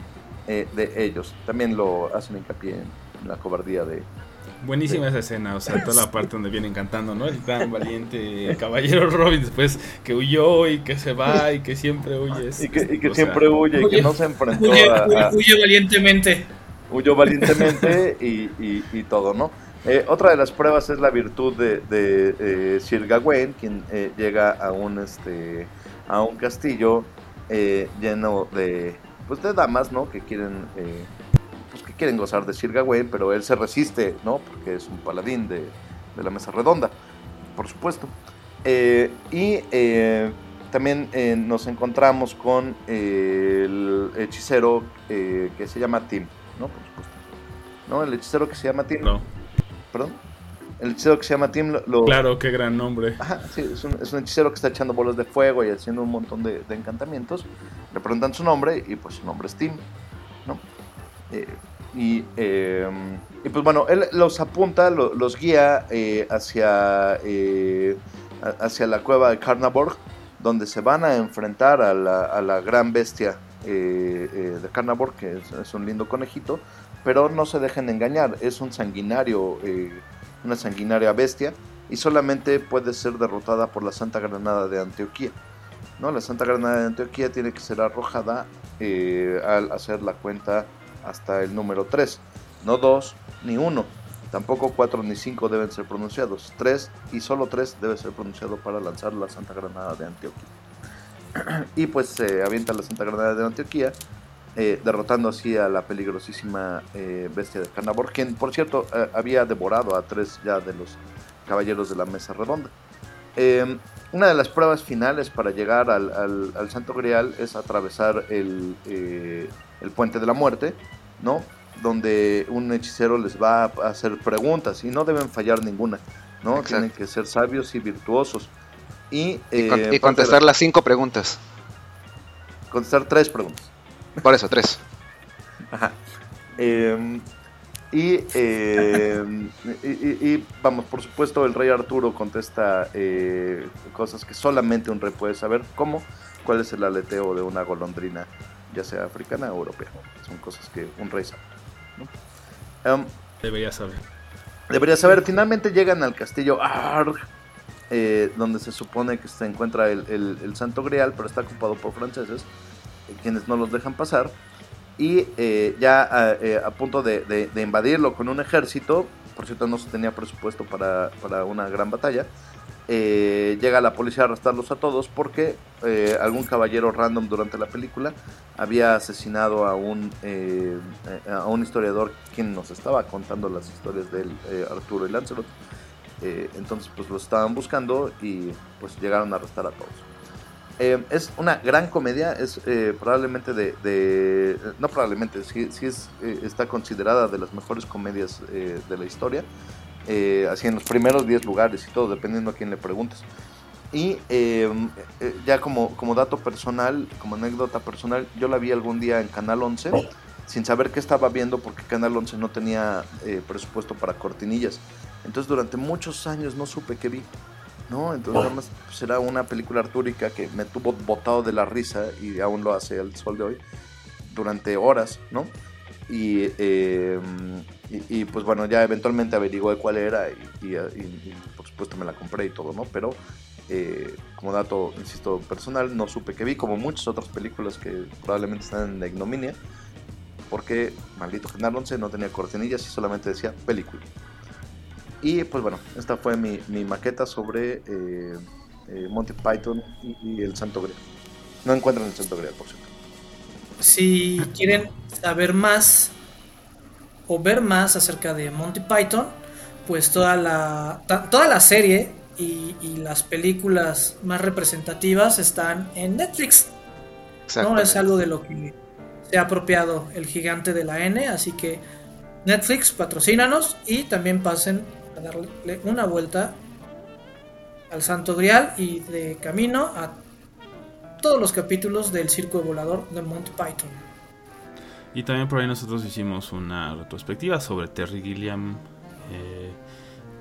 eh, de ellos. También lo hacen hincapié en la cobardía de, Buenísima esa escena, o sea, toda la parte donde vienen cantando, ¿no? El tan valiente *laughs* caballero Robin después que huyó y que se va y que siempre huye. Y que, y que siempre sea, huye y que no se enfrentó huye, a, a, huye valientemente. Huyó valientemente y, y, y todo, ¿no? Eh, otra de las pruebas es la virtud de, de eh, Sir Gawain, quien eh, llega a un este a un castillo eh, lleno de pues de damas, ¿no? Que quieren pues que quieren gozar de Sir Gawain, pero él se resiste, ¿no? Porque es un paladín de, de la mesa redonda, por supuesto. y también nos encontramos con el hechicero que se llama Tim, ¿no? Por supuesto. ¿No? El hechicero que se llama Tim. No perdón. El hechicero que se llama Tim. Lo, claro, qué gran nombre. Ajá, sí, es un, es un, hechicero que está echando bolas de fuego y haciendo un montón de, de, encantamientos. Le preguntan su nombre y pues su nombre es Tim, ¿no? Eh, y, eh, y, pues bueno, él los apunta, lo, los guía eh, hacia, hacia la cueva de Carnaborg, donde se van a enfrentar a la, a la gran bestia de Carnaborg, que es, es un lindo conejito pero no se dejen engañar, es un sanguinario, eh, una sanguinaria bestia y solamente puede ser derrotada por la Santa Granada de Antioquía. ¿no? La Santa Granada de Antioquía tiene que ser arrojada eh, al hacer la cuenta hasta el número 3, no 2 ni 1. Tampoco 4 ni 5 deben ser pronunciados. 3 y solo 3 debe ser pronunciado para lanzar la Santa Granada de Antioquía. *clears throat* y pues se avienta la Santa Granada de Antioquía eh, derrotando así a la peligrosísima eh, bestia de Carnavor, quien por cierto eh, había devorado a tres ya de los caballeros de la mesa redonda. Em, una de las pruebas finales para llegar al, al, al Santo Grial es atravesar el, el, puente de la muerte, ¿no? donde un hechicero les va a hacer preguntas y no deben fallar ninguna, ¿no? Exacto. tienen que ser sabios y virtuosos. Y, y, con, y contestar las cinco preguntas. Contestar tres preguntas. Por eso, tres. Ajá. Eh, y, eh, y, y, vamos, por supuesto, el rey Arturo contesta eh, cosas que solamente un rey puede saber, como cuál es el aleteo de una golondrina, ya sea africana o europea. Son cosas que un rey sabe. ¿no? Um, debería saber. Debería saber. Finalmente llegan al castillo Arg, eh, donde se supone que se encuentra el, el, el Santo Grial, pero está ocupado por franceses quienes no los dejan pasar. Y eh, ya eh, a punto de, invadirlo con un ejército, por cierto no se tenía presupuesto para, una gran batalla, eh, llega la policía a arrestarlos a todos porque eh, algún caballero random durante la película había asesinado a un, a un historiador quien nos estaba contando las historias de Arturo y Lancelot. entonces pues los estaban buscando y pues llegaron a arrestar a todos. Eh, es una gran comedia, es eh, probablemente de, de, no probablemente, sí, sí es, eh, está considerada de las mejores comedias eh, de la historia, así en los primeros 10 lugares y todo, dependiendo a quién le preguntes. Y ya como, como dato personal, como anécdota personal, yo la vi algún día en Canal 11, sin saber qué estaba viendo porque Canal 11 no tenía presupuesto para cortinillas. Entonces durante muchos años no supe qué vi. ¿No? Entonces nada más será una película artúrica que me tuvo botado de la risa y aún lo hace el sol de hoy durante horas, ¿no? Y, eh, y, pues bueno, ya eventualmente averigué cuál era y, y, por supuesto me la compré y todo, ¿no? Pero eh, como dato, insisto, personal, no supe que vi, como muchas otras películas que probablemente están en la ignominia, porque maldito Canal 11 no tenía cortinillas y solamente decía película. Y pues bueno, esta fue mi, mi maqueta sobre eh, eh, Monty Python y, y, el Santo Grial. No encuentran el Santo Grial, por cierto. Si quieren saber más o ver más acerca de Monty Python, pues toda la, toda la serie y, y las películas más representativas están en Netflix. ¿no? Es algo de lo que se ha apropiado el gigante de la N, así que Netflix, patrocínanos y también pasen a darle una vuelta al Santo Grial y de camino a todos los capítulos del Circo Volador de Monty Python. Y también por ahí nosotros hicimos una retrospectiva sobre Terry Gilliam, eh,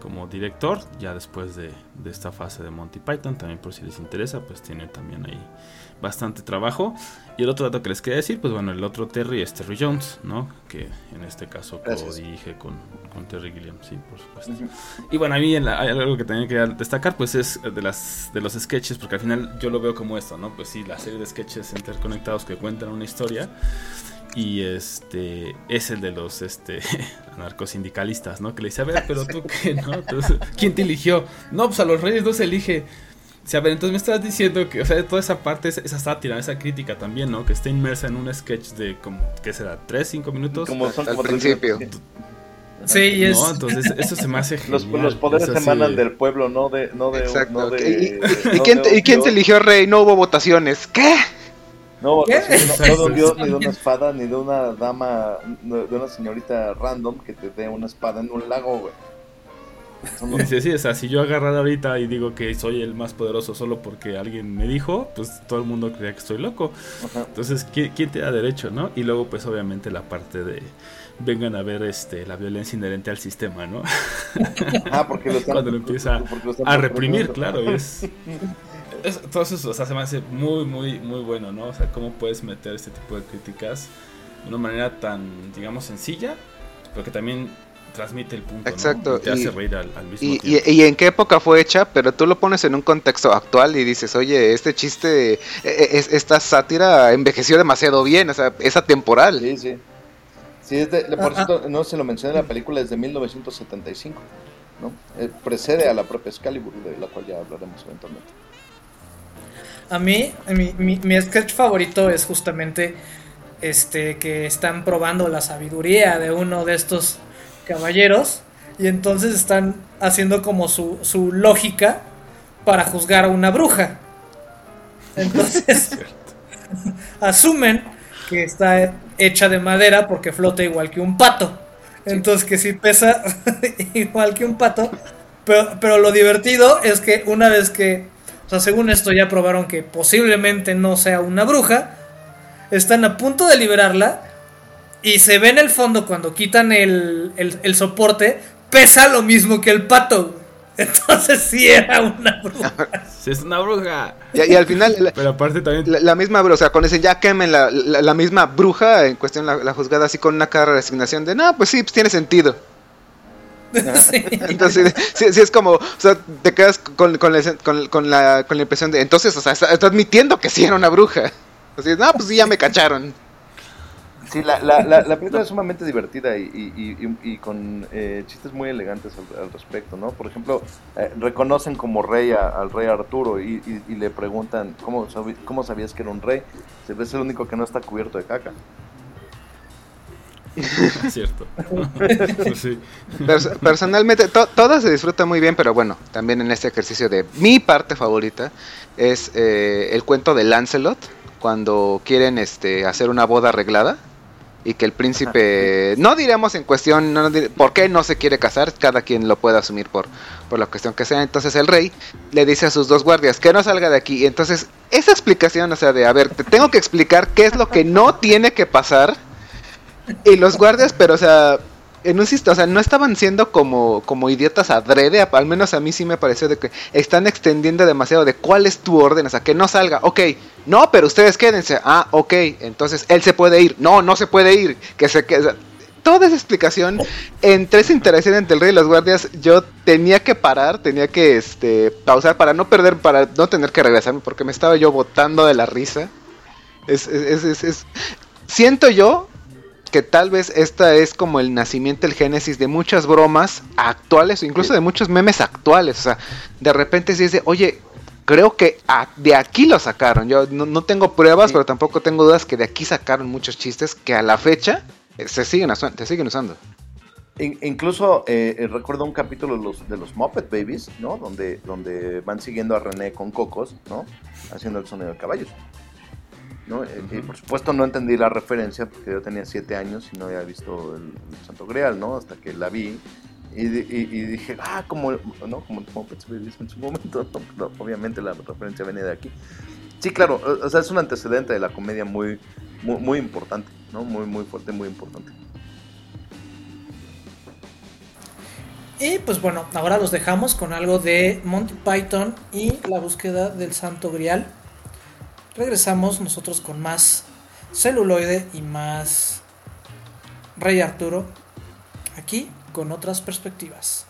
como director, ya después de, de, esta fase de Monty Python, también por si les interesa, pues tiene también ahí bastante trabajo. Y el otro dato que les quería decir, pues bueno, el otro Terry es Terry Jones, ¿no? Que en este caso co-dirige con, con, Terry Gilliam, sí, por supuesto. Y bueno, a mí hay algo que tenía que destacar, pues es de, las, de los sketches, porque al final yo lo veo como esto, ¿no? Pues sí, la serie de sketches interconectados que cuentan una historia y este es el de los este *laughs* anarcosindicalistas, ¿no? Que le dice, a ver, pero tú qué, ¿no? Entonces, ¿quién te eligió? No, pues a los reyes no se elige. O sea, a ver, entonces me estás diciendo que, o sea, toda esa parte, esa sátira, esa crítica también, ¿no? Que está inmersa en un sketch de como, ¿qué será? ¿Tres, cinco minutos? Como son al principio. Sí, y es... No, entonces eso se me hace genial. *laughs* Los, los poderes emanan del pueblo, no de... No de Exacto. No de, ¿Y, y, quién, te, ¿Y quién te eligió rey? No hubo votaciones. ¿Qué? No, no, no, de un *laughs* dios, ni de una espada, ni de una dama, de una señorita random que te dé una espada en un lago, güey. Sí, sí, o sea, si yo agarrara ahorita y digo que soy el más poderoso solo porque alguien me dijo, pues todo el mundo creía que estoy loco. Ajá. Entonces, ¿quién, ¿quién, te da derecho, no? Y luego, pues obviamente la parte de vengan a ver este la violencia inherente al sistema, ¿no? Ah, porque lo están, *laughs* Cuando lo empieza lo están a reprimir, claro, y es... *laughs* Es, todo eso, o sea, se me hace muy, muy, muy bueno, ¿no? O sea, cómo puedes meter este tipo de críticas de una manera tan, digamos, sencilla, pero que también transmite el punto, Exacto. ¿no? Y te hace reír al, al mismo y, tiempo. Y, y, en qué época fue hecha, pero tú lo pones en un contexto actual y dices, oye, este chiste, es, esta sátira envejeció demasiado bien, o sea, es atemporal. Sí, sí. Sí, es de, por cierto, no se lo mencioné, la película es de 1975, ¿no? Eh, precede a la propia Excalibur, de la cual ya hablaremos eventualmente. A mí, mi, mi, mi, sketch favorito es justamente este que están probando la sabiduría de uno de estos caballeros y entonces están haciendo como su, su lógica para juzgar a una bruja. Entonces *laughs* *laughs* asumen que está hecha de madera porque flota igual que un pato. Entonces que si pesa *laughs* igual que un pato. Pero, pero lo divertido es que una vez que o sea, según esto ya probaron que posiblemente no sea una bruja. Están a punto de liberarla. Y se ve en el fondo cuando quitan el, el, el soporte. Pesa lo mismo que el pato. *laughs* Entonces sí era una bruja. *laughs* Sí, es una bruja. Y, y al final. La, Pero aparte también. La, la, misma bruja. O sea, cuando dicen ya quemen la, la, la misma bruja. En cuestión la, juzgada así con una cara de resignación. De no, pues sí, pues tiene sentido. *laughs* Sí. Entonces, sí, sí, es como, o sea, te quedas con, con, la, con, con, la, con la impresión de, entonces, o sea, está, está, admitiendo que sí era una bruja. Así, no, pues sí, ya me cacharon. Sí, la, la, la, la película es sumamente divertida y, y, y, y con eh, chistes muy elegantes al, al, respecto, ¿no? Por ejemplo, eh, reconocen como rey a, al rey Arturo y, le preguntan, ¿cómo, ¿cómo sabías que era un rey? Se ve es el único que no está cubierto de caca. *laughs* Cierto. *laughs* sí. Pers personalmente, to todo se disfruta muy bien, pero bueno, también en este ejercicio de mi parte favorita es eh, el cuento de Lancelot, cuando quieren este, hacer una boda arreglada y que el príncipe, no diremos en cuestión no, por qué no se quiere casar, cada quien lo puede asumir por, por la cuestión que sea. Entonces el rey le dice a sus dos guardias que no salga de aquí. Entonces, esa explicación, o sea, de, a ver, te tengo que explicar qué es lo que no tiene que pasar y los guardias, pero o sea, en un o sea, no estaban siendo como, como idiotas adrede, al menos a mí sí me pareció de que están extendiendo demasiado de cuál es tu orden, o sea, que no salga, ok, no, pero ustedes quédense, ah, ok, entonces él se puede ir, no, no se puede ir, que se quede, toda esa explicación entre esa interacción entre el rey y los guardias, yo tenía que parar, tenía que este pausar para no perder, para no tener que regresarme, porque me estaba yo botando de la risa. Es, es, es, es, siento yo que tal vez esta es como el nacimiento, el génesis de muchas bromas actuales, o incluso de muchos memes actuales. O sea, de repente se dice, oye, creo que a, de aquí lo sacaron. Yo no, no tengo pruebas, sí. pero tampoco tengo dudas que de aquí sacaron muchos chistes que a la fecha eh, se siguen, se siguen usando. In, incluso eh, recuerdo un capítulo de los, de los Muppet Babies, ¿no? Donde, donde van siguiendo a René con cocos, ¿no? Haciendo el sonido de caballos. ¿No? Uh -huh. y por supuesto no entendí la referencia porque yo tenía siete años y no había visto el, el Santo Grial, ¿no? Hasta que la vi y, y, y dije, ah, como, ¿no? Como Babies en su momento, ¿no? *laughs* obviamente la referencia venía de aquí. Sí, claro, o sea, es un antecedente de la comedia muy, muy, muy importante, ¿no? Muy, muy fuerte, muy importante. Y pues bueno, ahora los dejamos con algo de Monty Python y la búsqueda del Santo Grial. Regresamos nosotros con más celuloide y más Rey Arturo aquí con otras perspectivas.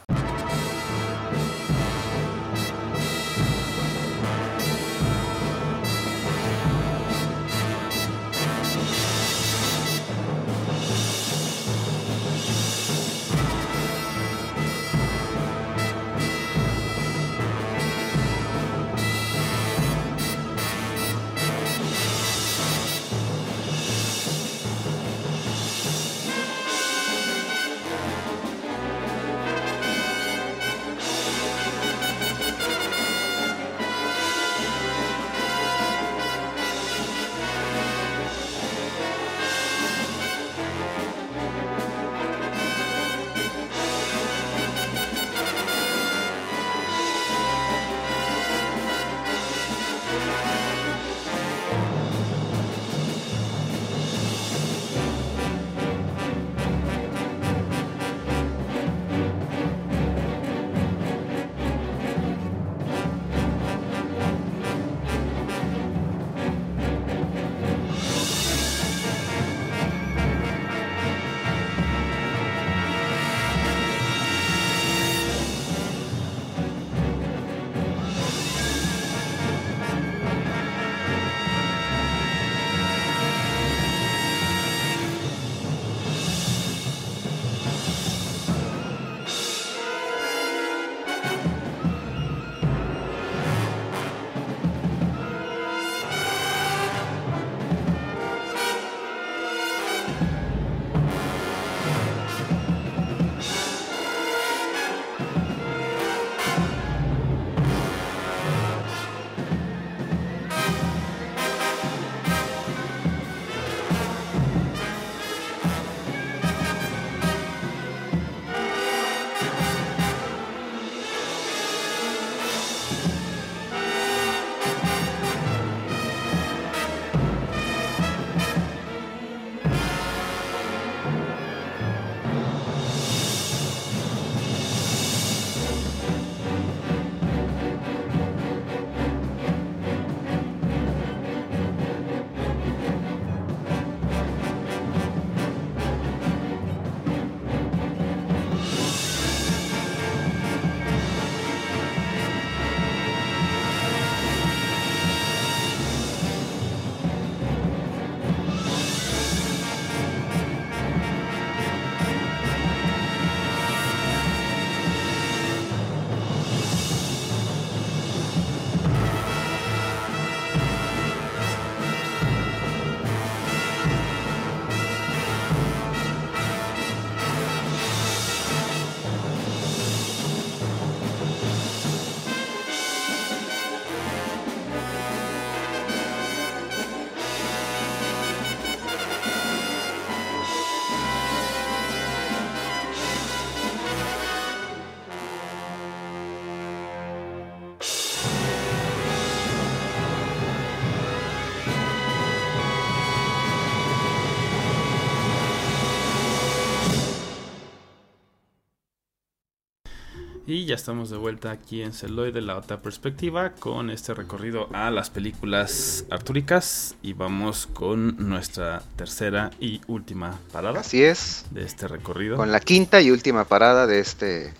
Y ya estamos de vuelta aquí en Celoide, la otra perspectiva, con este recorrido a las películas artúricas. Y vamos con nuestra tercera y última parada. Así es. De este recorrido. Con la quinta y última parada de este, de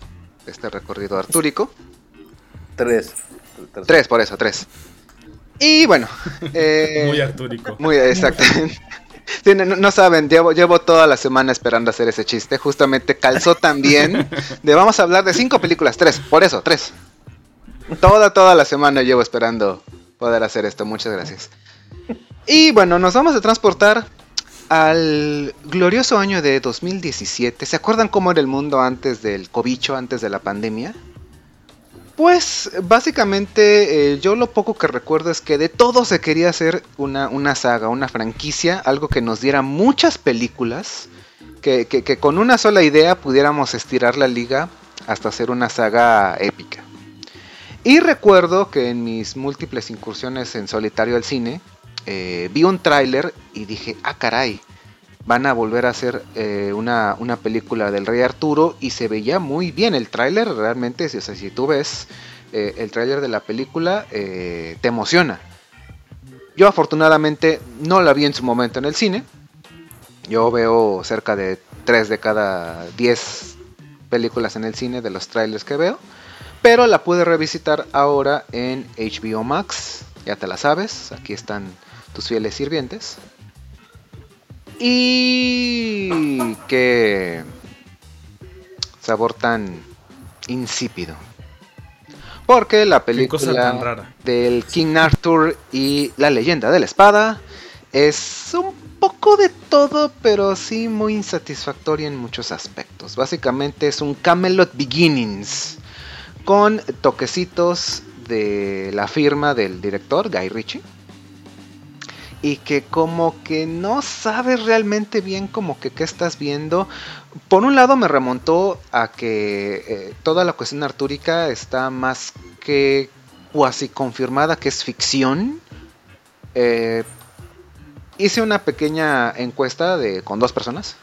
este recorrido artúrico. Tres. Tres, por eso, tres. Y bueno. *laughs* Eh, muy artúrico. Muy, exactamente no, saben, llevo, llevo toda la semana esperando hacer ese chiste. Justamente calzó también. De vamos a hablar de cinco películas, tres, por eso, tres. Toda, toda la semana llevo esperando poder hacer esto. Muchas gracias. Y bueno, nos vamos a transportar al glorioso año de 2017. ¿Se acuerdan cómo era el mundo antes del cobicho, antes de la pandemia? Pues básicamente eh, yo lo poco que recuerdo es que de todo se quería hacer una, una saga, una franquicia, algo que nos diera muchas películas, que, con una sola idea pudiéramos estirar la liga hasta hacer una saga épica. Y recuerdo que en mis múltiples incursiones en solitario al cine, eh, vi un tráiler y dije, ah caray, van a volver a hacer eh, una, una película del Rey Arturo y se veía muy bien el tráiler, realmente, si, si tú ves eh, el tráiler de la película, eh, te emociona. Yo afortunadamente no la vi en su momento en el cine. Yo veo cerca de 3 de cada 10 películas en el cine de los trailers que veo. Pero la pude revisitar ahora en HBO Max. Ya te la sabes, aquí están tus fieles sirvientes. Y qué sabor tan insípido. Porque la película del King Arthur y la leyenda de la espada es un poco de todo, pero sí muy insatisfactoria en muchos aspectos. Básicamente es un Camelot Beginnings con toquecitos de la firma del director Guy Ritchie y que como que no sabes realmente bien como que qué estás viendo. Por un lado me remontó a que eh, toda la cuestión artúrica está más que cuasi confirmada que es ficción. Eh, hice una pequeña encuesta de, con dos personas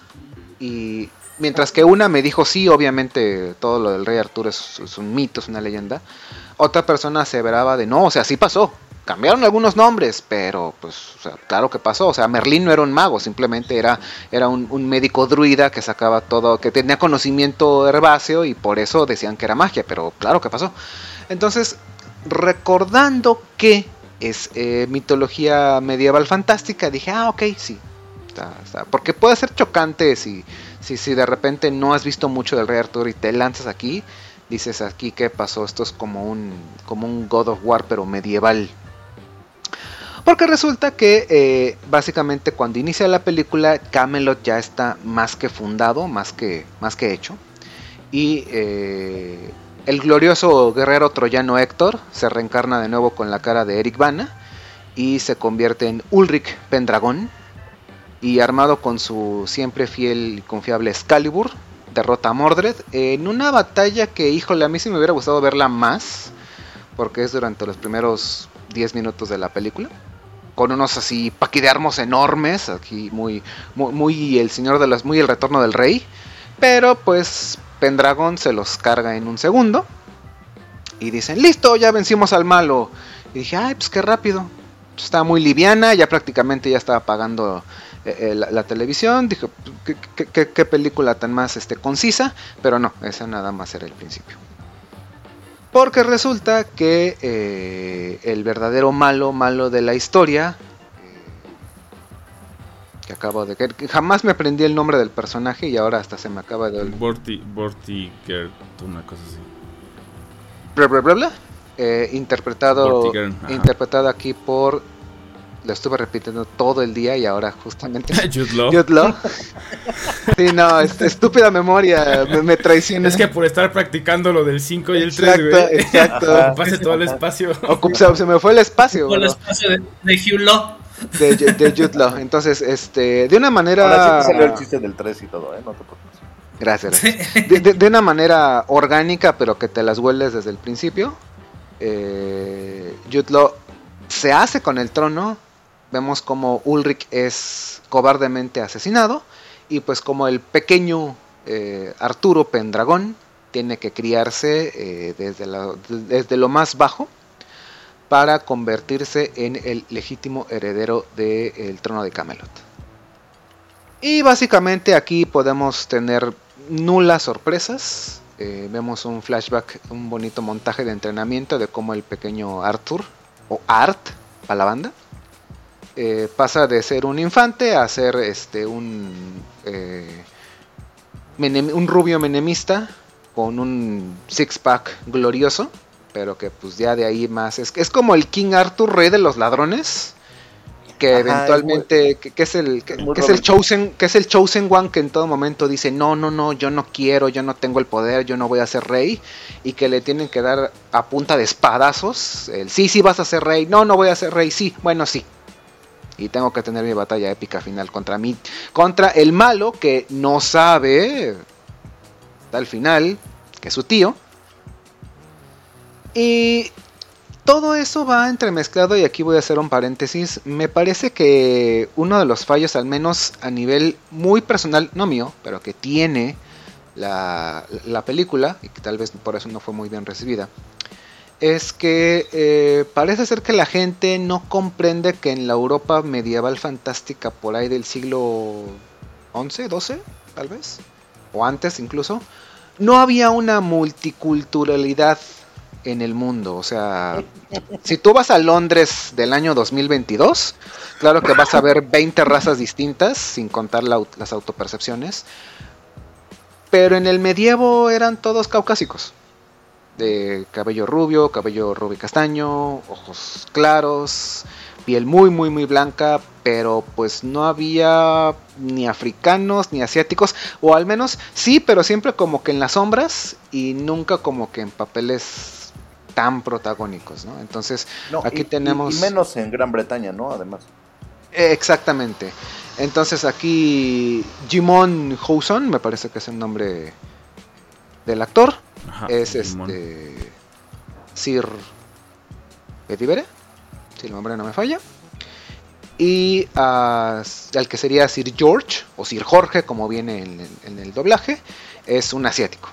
y mientras que una me dijo sí, obviamente todo lo del rey Arturo es, es un mito, es una leyenda. Otra persona aseveraba de no, o sea, sí pasó. Cambiaron algunos nombres, pero pues, claro que pasó. O sea, Merlín no era un mago, simplemente era, era un, médico druida que sacaba todo, que tenía conocimiento herbáceo y por eso decían que era magia, pero claro que pasó. Entonces, recordando que es eh, mitología medieval fantástica, dije, ah, ok, sí. Porque puede ser chocante si, si, si de repente no has visto mucho del Rey Arturo y te lanzas aquí, dices aquí qué pasó, esto es como un, como un God of War pero medieval. Porque resulta que eh, básicamente cuando inicia la película Camelot ya está más que fundado, más que, más que hecho. Y eh, el glorioso guerrero troyano Héctor se reencarna de nuevo con la cara de Eric Bana y se convierte en Ulrich Pendragon. Y armado con su siempre fiel y confiable Excalibur, derrota a Mordred en una batalla que, híjole, a mí sí me hubiera gustado verla más, porque es durante los primeros 10 minutos de la película. Con unos así paquidermos enormes, aquí muy, muy, el señor de las, muy el retorno del rey. Pero pues Pendragon se los carga en un segundo. Y dicen, listo, ya vencimos al malo. Y dije, ay, pues qué rápido. Estaba muy liviana, ya prácticamente ya estaba apagando eh, eh, la, televisión. Dije, ¿qué, qué- qué- qué película tan más este, concisa. Pero no, esa nada más era el principio. Porque resulta que eh, el verdadero malo, malo de la historia, eh, que acabo de que jamás me aprendí el nombre del personaje y ahora hasta se me acaba de olvidar. Borti, Vortiger, una cosa así. Bla, bla, bla, bla. Eh, interpretado, interpretado aquí por. Lo estuve repitiendo todo el día y ahora justamente. *laughs* Jude Law. Jude Law. *laughs* Sí, no, es- estúpida memoria, me, me traiciona. Es que por estar practicando lo del 5 y el 3, Exacto. *laughs* Pase todo el espacio. Ocup- se, se me fue el espacio Por el espacio de, de Hugh Law. de, de Jude Law. Entonces, este, de una manera. Ahora sí te salió el chiste del 3 y todo, ¿eh? No te preocupes. Gracias. gracias. De, de- de una manera orgánica, pero que te las hueles desde el principio. Eh, Law se hace con el trono. Vemos como Ulrich es cobardemente asesinado. Y pues como el pequeño eh, Arturo Pendragón tiene que criarse eh, desde, desde lo más bajo para convertirse en el legítimo heredero del trono de Camelot. Y básicamente aquí podemos tener nulas sorpresas. Eh, vemos un flashback, un bonito montaje de entrenamiento de cómo el pequeño Arthur, o Art, para la banda, eh, pasa de ser un infante a ser este un, eh, un rubio menemista con un six-pack glorioso. Pero que pues ya de ahí más. Es, es como el King Arthur, rey de los ladrones. Que Ajá, eventualmente. que, que es el, que, es que es el chosen. Que es el chosen one que en todo momento dice. No, no, no, yo no quiero, yo no tengo el poder, yo no voy a ser rey. Y que le tienen que dar a punta de espadazos. El sí, sí vas a ser rey. No, no voy a ser rey. Sí, bueno, sí. Y tengo que tener mi batalla épica final contra mí. Contra el malo que no sabe. Al final. Que es su tío. Y todo eso va entremezclado y aquí voy a hacer un paréntesis. Me parece que uno de los fallos, al menos a nivel muy personal, no mío, pero que tiene la, la película, y que tal vez por eso no fue muy bien recibida, es que eh, parece ser que la gente no comprende que en la Europa medieval fantástica por ahí del siglo XI, XII, tal vez, o antes incluso, no había una multiculturalidad en el mundo. O sea, *laughs* si tú vas a Londres del año 2022, claro que vas a ver 20 razas distintas, sin contar la- las autopercepciones. Pero en el medievo eran todos caucásicos. De cabello rubio, cabello rubio castaño, ojos claros, piel muy, muy, muy blanca, pero pues no había ni africanos ni asiáticos, o al menos sí, pero siempre como que en las sombras y nunca como que en papeles tan protagónicos, ¿no? Entonces, No, Aquí y- tenemos- Y, menos en Gran Bretaña, ¿no? Además. eh, exactamente. Entonces aquí Jimon Houson, me parece que es el nombre del actor, Ajá, es este Sir Bedivere, si el nombre no me falla. Y ah, el que sería Sir George, o Sir Jorge, como viene en, el- en el doblaje, es un asiático,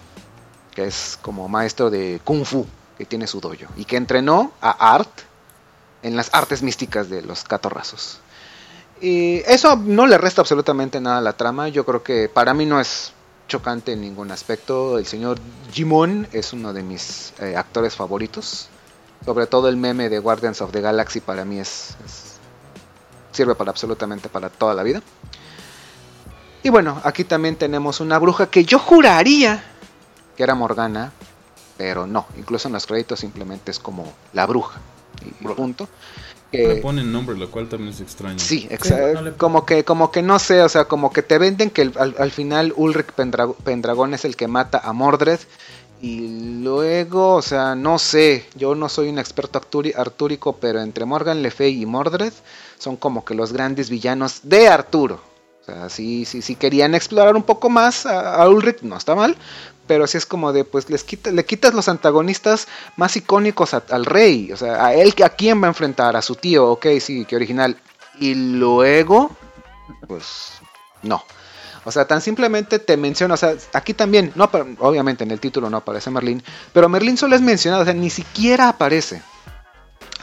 que es como maestro de Kung Fu, que tiene su dojo, y que entrenó a Art en las artes místicas de los catorrazos. Y eso no le resta absolutamente nada a la trama, yo creo que para mí no es chocante en ningún aspecto. El señor Jimon es uno de mis eh, actores favoritos. Sobre todo el meme de Guardians of the Galaxy para mí es, es- sirve para absolutamente para toda la vida. Y bueno, aquí también tenemos una bruja que yo juraría que era Morgana, pero no. Incluso en los créditos simplemente es como la bruja. Y, y Bruja. punto. No le ponen nombre, lo cual también es extraño. Sí, no exacto. le- como que, como que no sé, o sea, como que te venden que el- al, al final Ulrich Pendra- Pendragon es el que mata a Mordred. Y luego, o sea, no sé, yo no soy un experto artúrico, pero entre Morgan Le Fay y Mordred son como que los grandes villanos de Arturo. Sea, sí, sí, querían explorar un poco más a, Ulrich, no está mal, pero sí es como de, pues les le quitas los antagonistas más icónicos al rey. O sea, a él, ¿a quién va a enfrentar? A su tío, ok, sí, que original. Y luego, pues, no. O sea, tan simplemente te menciona, o sea, aquí también, no, obviamente en el título no aparece Merlín, pero Merlín solo es mencionado, o sea, ni siquiera aparece.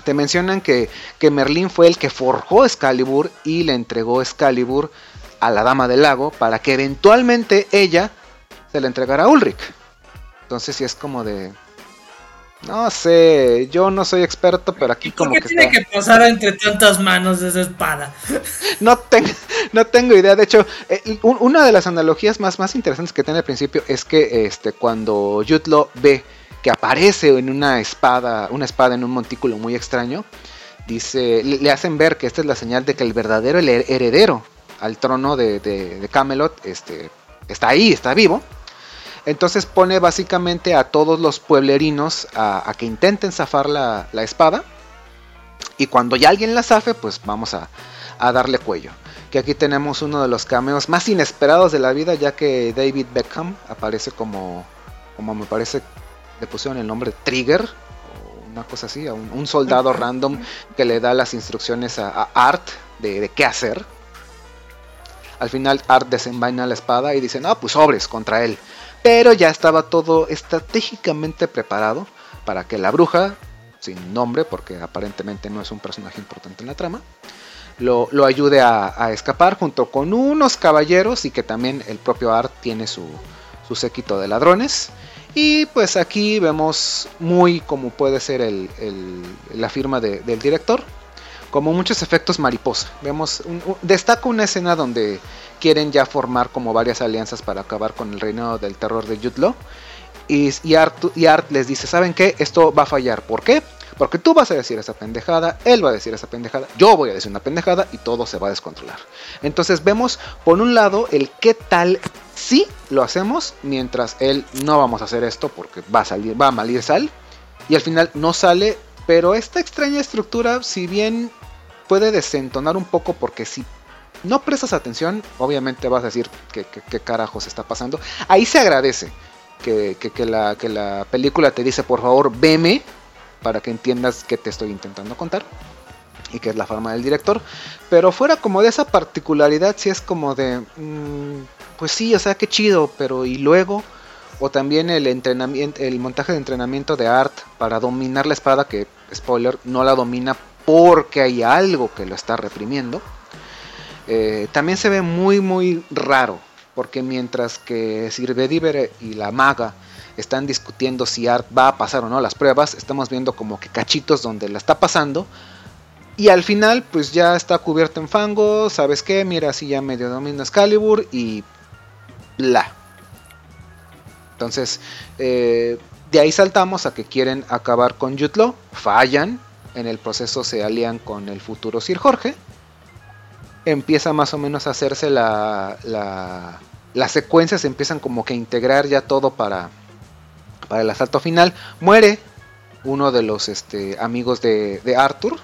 Te mencionan que, que Merlín fue el que forjó Excalibur y le entregó Excalibur a la Dama del Lago para que eventualmente ella se la entregara a Ulrich. Entonces sí es como de... No sé, yo no soy experto, pero aquí ¿Por como qué que... tiene está- que pasar entre tantas manos esa espada? *laughs* No, ten- no tengo idea. De hecho, eh, un- una de las analogías más, más interesantes que tiene al principio es que este, cuando Yutlo ve que aparece en una espada, una espada en un montículo muy extraño, dice, le, hacen ver que esta es la señal de que el verdadero her- heredero al trono de, Camelot este, está ahí, está vivo. Entonces pone básicamente a todos los pueblerinos a, que intenten zafar la, espada. Y cuando ya alguien la zafe, pues vamos a, darle cuello. Que aquí tenemos uno de los cameos más inesperados de la vida, ya que David Beckham aparece como, como me parece, le pusieron el nombre Trigger, una cosa así, un, soldado *laughs* random que le da las instrucciones a, Art de qué hacer. Al final Art desenvaina la espada y dice, no, pues sobres contra él. Pero ya estaba todo estratégicamente preparado para que la bruja, sin nombre, porque aparentemente no es un personaje importante en la trama, lo, ayude a, escapar junto con unos caballeros y que también el propio Art tiene su, su séquito de ladrones. Y pues aquí vemos muy como puede ser el- el- la firma de- del director, como muchos efectos mariposa. Vemos, un- destaca una escena donde quieren ya formar como varias alianzas para acabar con el reinado del terror de Jutlo. Y, y, Art, y Art les dice, ¿saben qué? Esto va a fallar. ¿Por qué? Porque tú vas a decir esa pendejada, él va a decir esa pendejada, yo voy a decir una pendejada y todo se va a descontrolar. Entonces vemos por un lado el qué tal si lo hacemos mientras él no vamos a hacer esto porque va a salir, va a malir sal y al final no sale, pero esta extraña estructura si bien puede desentonar un poco porque si no prestas atención, obviamente vas a decir que- qué carajos está pasando. Ahí se agradece que, que- la, que la película te dice, por favor, veme para que entiendas qué te estoy intentando contar y que es la forma del director. Pero fuera como de esa particularidad, si es como de, mm, pues sí, o sea, qué chido, pero y luego, o también el entrenamiento, el montaje de entrenamiento de Art para dominar la espada, que spoiler, no la domina porque hay algo que lo está reprimiendo. Eh, también se ve muy muy raro, porque mientras que Sir Bedivere y la maga están discutiendo si Art va a pasar o no las pruebas, estamos viendo como que cachitos donde la está pasando, y al final, pues ya está cubierto en fango. ¿Sabes qué? Mira, así ya medio domina Excalibur y. Bla. Entonces, eh, de ahí saltamos a que quieren acabar con Jutlo. Fallan. En el proceso se alían con el futuro Sir Jorge. Empieza más o menos a hacerse la. la las secuencias empiezan como que a integrar ya todo para, para el asalto final. Muere uno de los este, amigos de, de Arthur,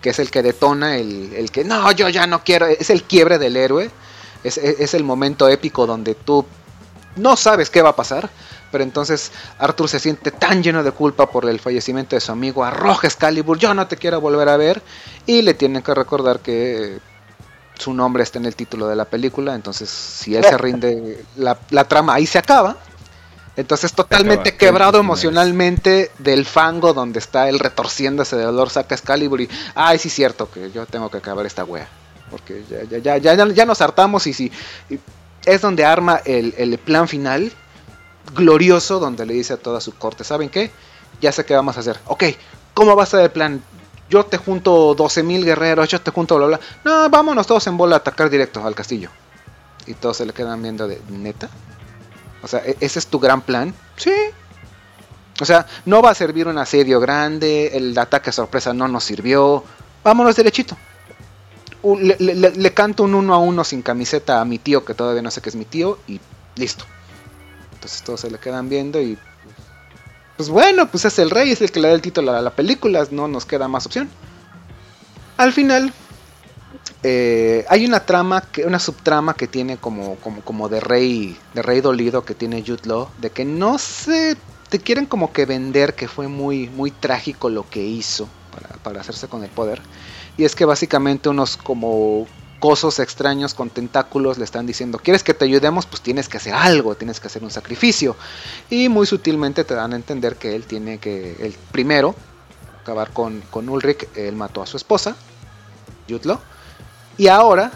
que es el que detona el, que no, yo ya no quiero, es el quiebre del héroe, es, el momento épico donde tú no sabes qué va a pasar, pero entonces Arthur se siente tan lleno de culpa por el fallecimiento de su amigo, arroja Excalibur, yo no te quiero volver a ver, y le tienen que recordar que su nombre está en el título de la película, entonces si él se *laughs* rinde, la, la trama ahí se acaba, entonces totalmente quebrado emocionalmente del fango donde está él retorciéndose de dolor, saca Excalibur y, ay, sí es cierto que yo tengo que acabar esta wea. Porque ya, ya, ya, ya, nos hartamos y si es donde arma el, plan final glorioso donde le dice a toda su corte, ¿saben qué? Ya sé qué vamos a hacer. Ok, ¿cómo va a ser el plan? Yo te junto 12.000 guerreros, yo te junto bla bla. No, vámonos todos en bola a atacar directo al castillo. Y todos se le quedan viendo de neta. O sea, ¿e-, ¿ese es tu gran plan? Sí. O sea, no va a servir un asedio grande, el ataque sorpresa no nos sirvió. Vámonos derechito. Le, canto un uno a uno sin camiseta a mi tío, que todavía no sé qué es mi tío, y listo. Entonces todos se le quedan viendo y... Pues bueno, pues es el rey, es el que le da el título a la película, no nos queda más opción. Al final, eh, hay una trama, que, una subtrama que tiene como, como, como de rey, de rey dolido que tiene Jude de que no se te quieren como que vender que fue muy, muy trágico lo que hizo para, para hacerse con el poder. Y es que básicamente unos como cosos extraños con tentáculos le están diciendo, ¿quieres que te ayudemos? Pues tienes que hacer algo, tienes que hacer un sacrificio. Y muy sutilmente te dan a entender que él tiene que, el primero, acabar con, con Ulrich, él mató a su esposa, Jutlo, y ahora,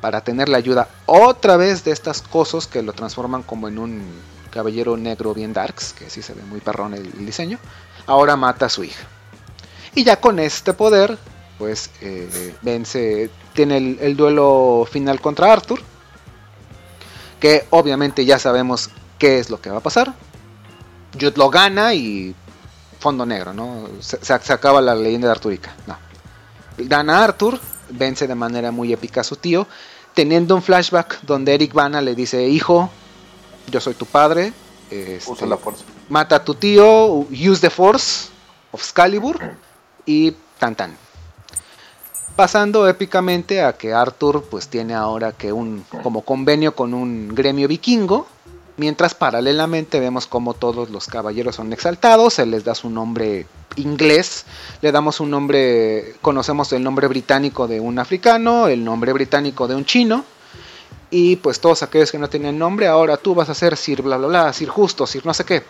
para tener la ayuda otra vez de estas cosas que lo transforman como en un caballero negro bien darks, que sí se ve muy perrón el, diseño, ahora mata a su hija. Y ya con este poder, pues eh, vence, tiene el, duelo final contra Arthur, que obviamente ya sabemos qué es lo que va a pasar. Jude lo gana y fondo negro, ¿no? Se, se, acaba la leyenda de Arturica. No. Gana Arthur, vence de manera muy épica a su tío, teniendo un flashback donde Eric Bana le dice, hijo, yo soy tu padre, este, la fuerza. mata a tu tío, use the force of Excalibur y tan tan. Pasando épicamente a que Arthur pues tiene ahora que un como convenio con un gremio vikingo, mientras paralelamente vemos como todos los caballeros son exaltados, se les da su nombre inglés, le damos un nombre, conocemos el nombre británico de un africano, el nombre británico de un chino, y pues todos aquellos que no tienen nombre, ahora tú vas a ser Sir bla bla bla, Sir Justo, Sir no sé qué.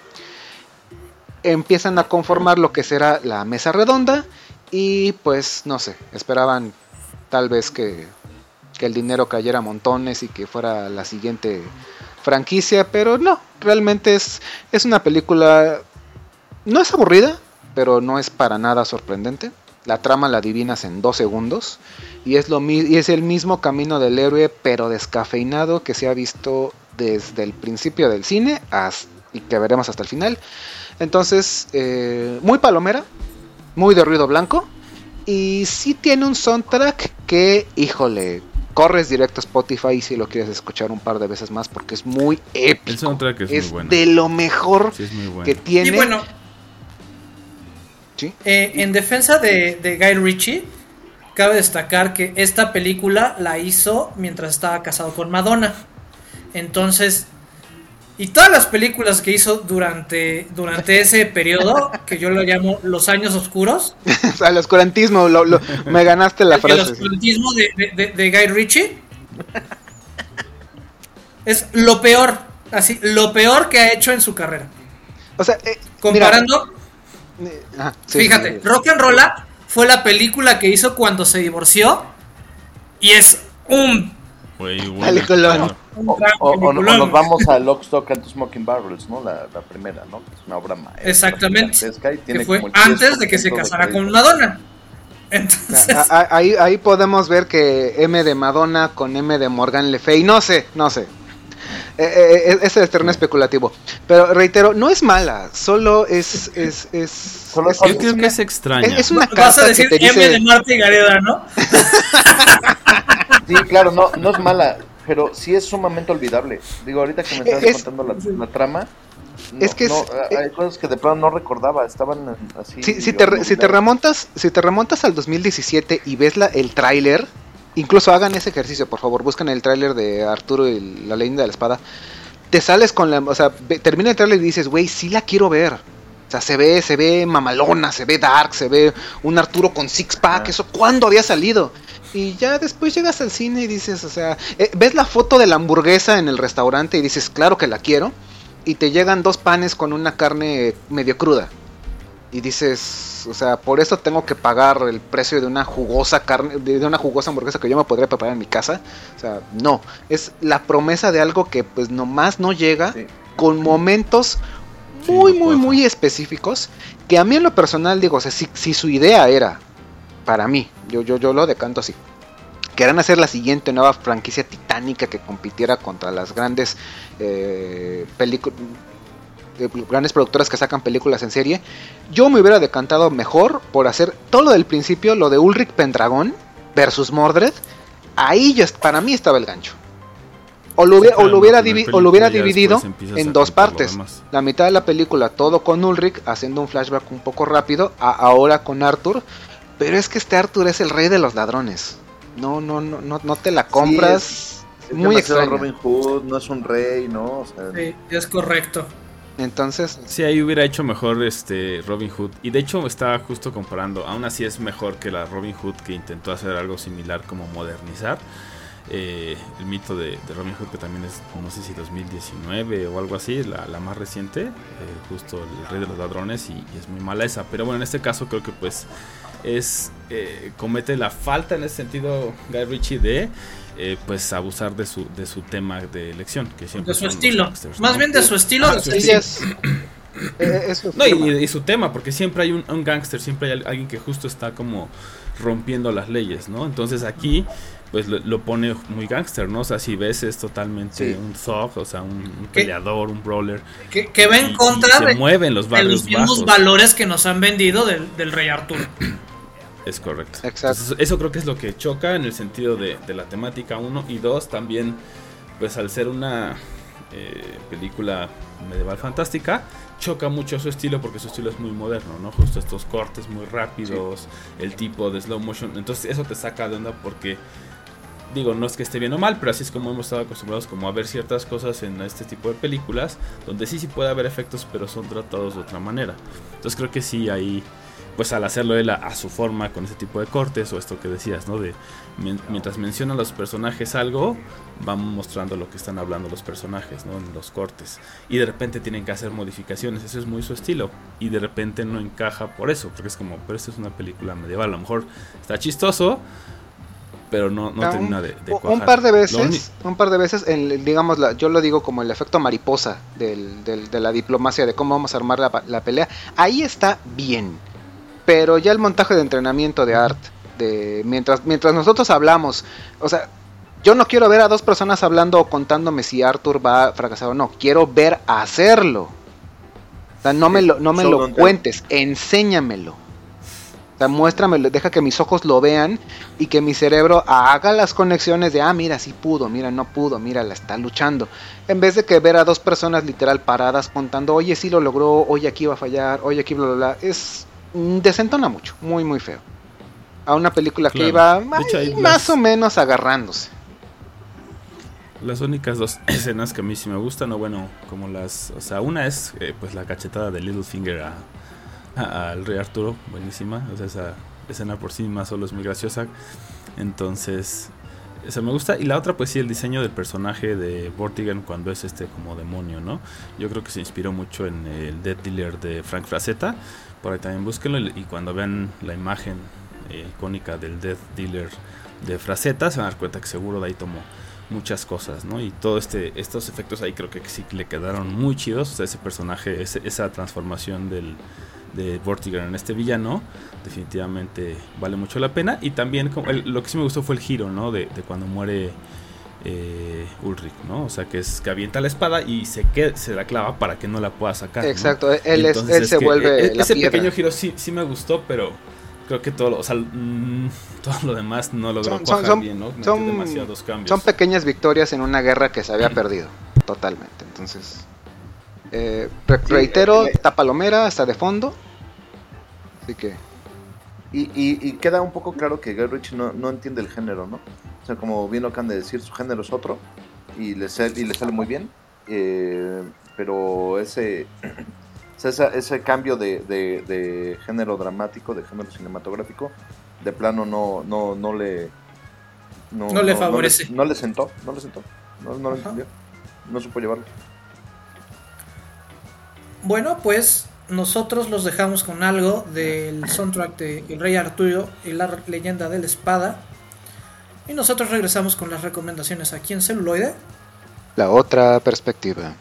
Empiezan a conformar lo que será la mesa redonda y pues no sé, esperaban tal vez que, que el dinero cayera a montones y que fuera la siguiente franquicia, pero no, realmente es, es una película, no es aburrida, pero no es para nada sorprendente. La trama la adivinas en dos segundos y es, lo, y es el mismo camino del héroe, pero descafeinado que se ha visto desde el principio del cine hasta, y que veremos hasta el final. Entonces, eh, muy palomera, muy de ruido blanco y sí tiene un soundtrack que, híjole, corres directo a Spotify si lo quieres escuchar un par de veces más porque es muy épico. El soundtrack es, muy bueno. de lo mejor que tiene. Y bueno, eh, en defensa de, Guy Ritchie, cabe destacar que esta película la hizo mientras estaba casado con Madonna. Entonces, Y todas las películas que hizo durante, durante *laughs* ese periodo, que yo lo llamo los años oscuros, o *laughs* sea, el oscurantismo, lo, lo- me ganaste la el frase. oscurantismo de, de- Guy Ritchie, es lo peor, así, lo peor que ha hecho en su carrera. O sea, eh, Comparando, mira, eh, sí, fíjate, Rock and Roll Up fue la película que hizo cuando se divorció y es un, Güey, un O, o- o- o nos vamos a Lock, Stock and Smoking Barrels, ¿no? La, la primera, ¿no? Es una obra maestra. Exactamente. gigantesca y tiene que fue antes de que se 10% de casara con. Madonna. Entonces, A- a- ahí, ahí podemos ver que M de Madonna con M de Morgan Le Fay, no sé, no sé. Eh, eh, eh, ese es terreno especulativo. Pero reitero, no es mala, solo es. es, es, Solo es- es- Yo creo que es extraña. es- es una vas a decir te M de dice. Marta y Gareda, ¿no? *laughs* Sí, claro, no, no es mala, pero sí es sumamente olvidable. Digo, ahorita que me estabas Es- contando la, la trama, no- Es que es- no, hay cosas que de plano no recordaba, estaban así. Si, si te, si te remontas si te remontas al 2017 y ves la, el tráiler, incluso hagan ese ejercicio, por favor, buscan el tráiler de Arturo y la leyenda de la espada. Te sales con la, o sea, ve- termina el tráiler y dices, güey, sí la quiero ver. O sea, se ve, se ve mamalona, se ve dark, se ve un Arturo con six pack, Ah. eso cuándo había salido. Y ya después llegas al cine y dices, o sea, eh, ves la foto de la hamburguesa en el restaurante y dices, claro que la quiero. Y te llegan dos panes con una carne medio cruda. Y dices, o sea, por eso tengo que pagar el precio de una jugosa carne, de una jugosa hamburguesa que yo me podría preparar en mi casa. O sea, no. Es la promesa de algo que pues nomás no llega Sí. con momentos Sí, muy, no muy, muy específicos. Que a mí en lo personal digo, o sea, si, si su idea era, para mí, yo, yo, yo lo decanto así. Que eran hacer la siguiente nueva franquicia titánica que compitiera contra las grandes eh, películas grandes productoras que sacan películas en serie. Yo me hubiera decantado mejor por hacer todo lo del principio, lo de Ulrich Pendragon versus Mordred. Ahí ya, est- para mí estaba el gancho. O lo hubiera, o lo hubiera, o lo hubiera dividido en dos partes. La mitad de la película todo con Ulrich haciendo un flashback un poco rápido, a ahora con Arthur. Pero es que este Arthur es el rey de los ladrones. No, no, no, no, no te la compras. Es muy demasiado extraña. Robin Hood, no es un rey, ¿no? O sea, Sí, es correcto. Entonces, Sí, ahí hubiera hecho mejor este Robin Hood. Y de hecho estaba justo comparando. Aún así es mejor que la Robin Hood que intentó hacer algo similar como modernizar. eh, el mito de, de Robin Hood que también es, no sé si 2019 o algo así, la, la más reciente. eh, justo el rey de los ladrones y, y es muy mala esa. Pero bueno, en este caso creo que pues es... eh, comete la falta en ese sentido Guy Ritchie de... eh, pues abusar de su, de su tema de elección que siempre De su estilo. Más ¿no? bien de su estilo. Ah, de su su sí, estilo. es- es su No, y, y su tema, porque siempre hay un, un gángster, siempre hay al- alguien que justo está como rompiendo las leyes, ¿no? Entonces aquí, pues lo, lo pone muy gángster, ¿no? O sea, si ves es totalmente Sí. un thug, o sea, un, peleador, un brawler. Que, que va en y contra se de, mueve en los de barrios los mismos bajos. valores que nos han vendido del, del rey Arturo. Es correcto. Exacto. Entonces, eso creo que es lo que choca en el sentido de, de la temática, uno. Y dos, también, pues al ser una eh, película medieval fantástica, choca mucho su estilo porque su estilo es muy moderno, ¿no? Justo estos cortes muy rápidos, el tipo de slow motion. Entonces eso te saca de onda porque, digo, no es que esté bien o mal, pero así es como hemos estado acostumbrados como a ver ciertas cosas en este tipo de películas, donde sí, sí puede haber efectos, pero son tratados de otra manera. Entonces creo que sí, ahí pues al hacerlo él a, su forma con ese tipo de cortes o esto que decías, ¿no? De mien- mientras mencionan los personajes algo, van mostrando lo que están hablando los personajes, ¿no? En los cortes. Y de repente tienen que hacer modificaciones, eso es muy su estilo. Y de repente no encaja por eso, porque es como, pero esto es una película medieval, a lo mejor está chistoso, pero no, no Ah, termina un, de, de un par de veces, un par de veces, en, digamos, la- yo lo digo como el efecto mariposa del, del- de la diplomacia, de cómo vamos a armar la, la pelea. Ahí está bien, pero ya el montaje de entrenamiento de Art, de mientras, mientras nosotros hablamos, o sea, yo no quiero ver a dos personas hablando o contándome si Arthur va a fracasar o no, quiero ver hacerlo. O sea, no me lo, no me lo don't tell. cuentes, enséñamelo. O sea, muéstramelo, deja que mis ojos lo vean y que mi cerebro haga las conexiones de, ah, mira, sí pudo, mira, no pudo, mira, la está luchando. En vez de que ver a dos personas literal paradas contando, oye, sí lo logró, oye, aquí va a fallar, oye, aquí bla, bla, bla. Es, mm, desentona mucho, muy, muy feo. A una película que iba más las- o menos agarrándose. las únicas dos *clears throat* escenas que a mí sí me gustan, o bueno, como las, o sea, una es eh, pues la cachetada de Littlefinger a- al rey Arturo, buenísima, o sea, esa escena por sí más solo es muy graciosa, entonces esa me gusta. Y la otra pues sí el diseño del personaje de Vortigern cuando es este como demonio, ¿no? Yo creo que se inspiró mucho en el Dead Dealer de Frank Frazetta, por ahí también búsquenlo. Y cuando vean la imagen eh, icónica del Death Dealer de Frazetta se van a dar cuenta que seguro de ahí tomó muchas cosas, ¿no? Y todo este estos efectos ahí creo que sí le quedaron muy chidos, o sea, ese personaje, ese- esa transformación del de Vortigern en este villano definitivamente vale mucho la pena y también como el- lo que sí me gustó fue el giro, ¿no? De, de cuando muere eh, Ulrich, ¿no? O sea, que es que avienta la espada y se queda, se la clava para que no la pueda sacar. ¿no? Exacto, él, es, él es se que, vuelve e- la ese piedra. pequeño giro sí, sí me gustó, pero creo que todo lo, o sea, mm, *laughs* todo lo demás no logró Son- son- cuajar son- bien, ¿no? Metió son- demasiados cambios. Son pequeñas victorias en una guerra que se había perdido totalmente. Entonces, eh, re- Sí, reitero, eh, está Palomera hasta de fondo. Así que, Y, y, y queda un poco claro que Guy Ritchie no, no entiende el género, ¿no? O sea, como bien lo acaban de decir, su género es otro y le, sale, y le sale muy bien. eh, pero ese, *clears throat* ese cambio de, de- de género dramático, de género cinematográfico, de plano no, no, no le... No le favorece. No, le sentó, no le sentó, no, no lo entendió, no supo llevarlo. Bueno, pues nosotros los dejamos con algo del soundtrack de El Rey Arturo y la leyenda de la espada. Y nosotros regresamos con las recomendaciones aquí en celuloide. la otra perspectiva.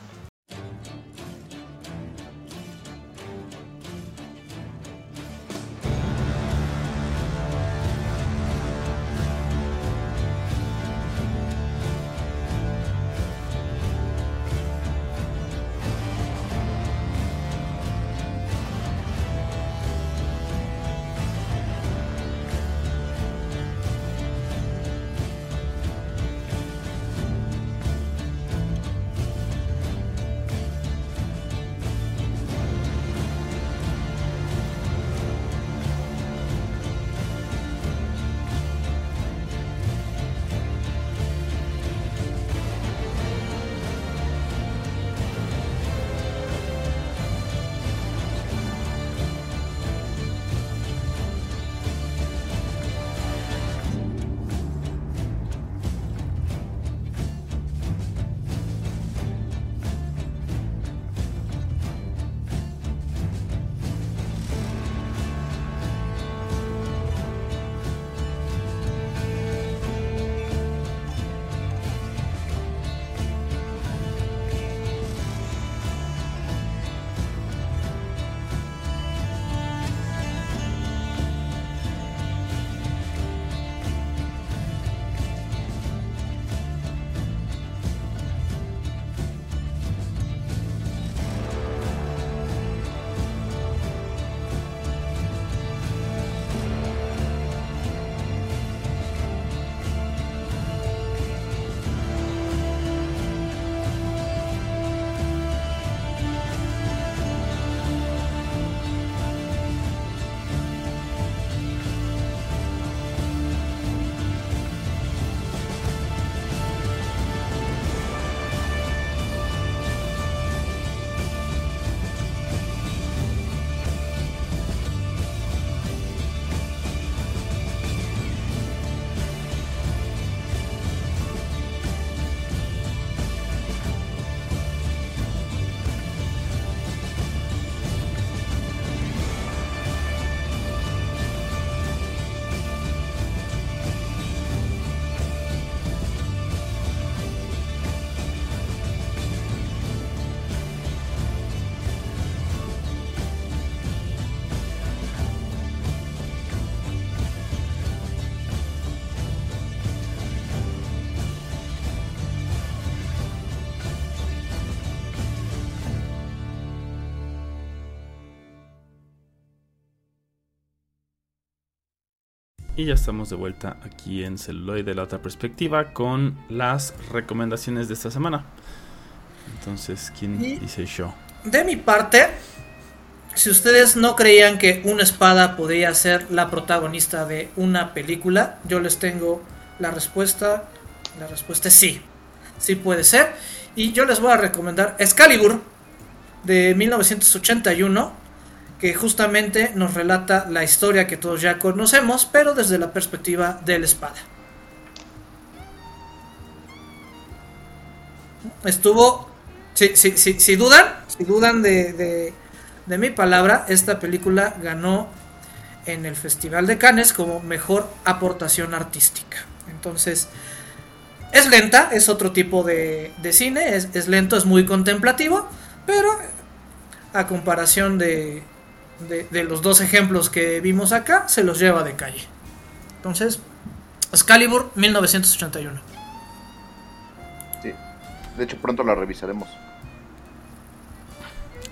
Y ya estamos de vuelta aquí en Celuloid de la otra perspectiva con las recomendaciones de esta semana. Entonces, ¿quién Y- dice yo? De mi parte, si ustedes no creían que una espada podía ser la protagonista de una película, yo les tengo la respuesta. La respuesta es sí. sí puede ser. Y yo les voy a recomendar Excalibur de 1981, que justamente nos relata la historia que todos ya conocemos, pero desde la perspectiva de la espada. Estuvo, si, si, si, si dudan, si dudan de, de, mi palabra, esta película ganó en el Festival de Cannes como mejor aportación artística. Entonces, es lenta, es otro tipo de, de cine, es, es, lento, es muy contemplativo, pero a comparación de, de, de, los dos ejemplos que vimos acá, se los lleva de calle. Entonces, Excalibur 1981. Sí, de hecho pronto la revisaremos.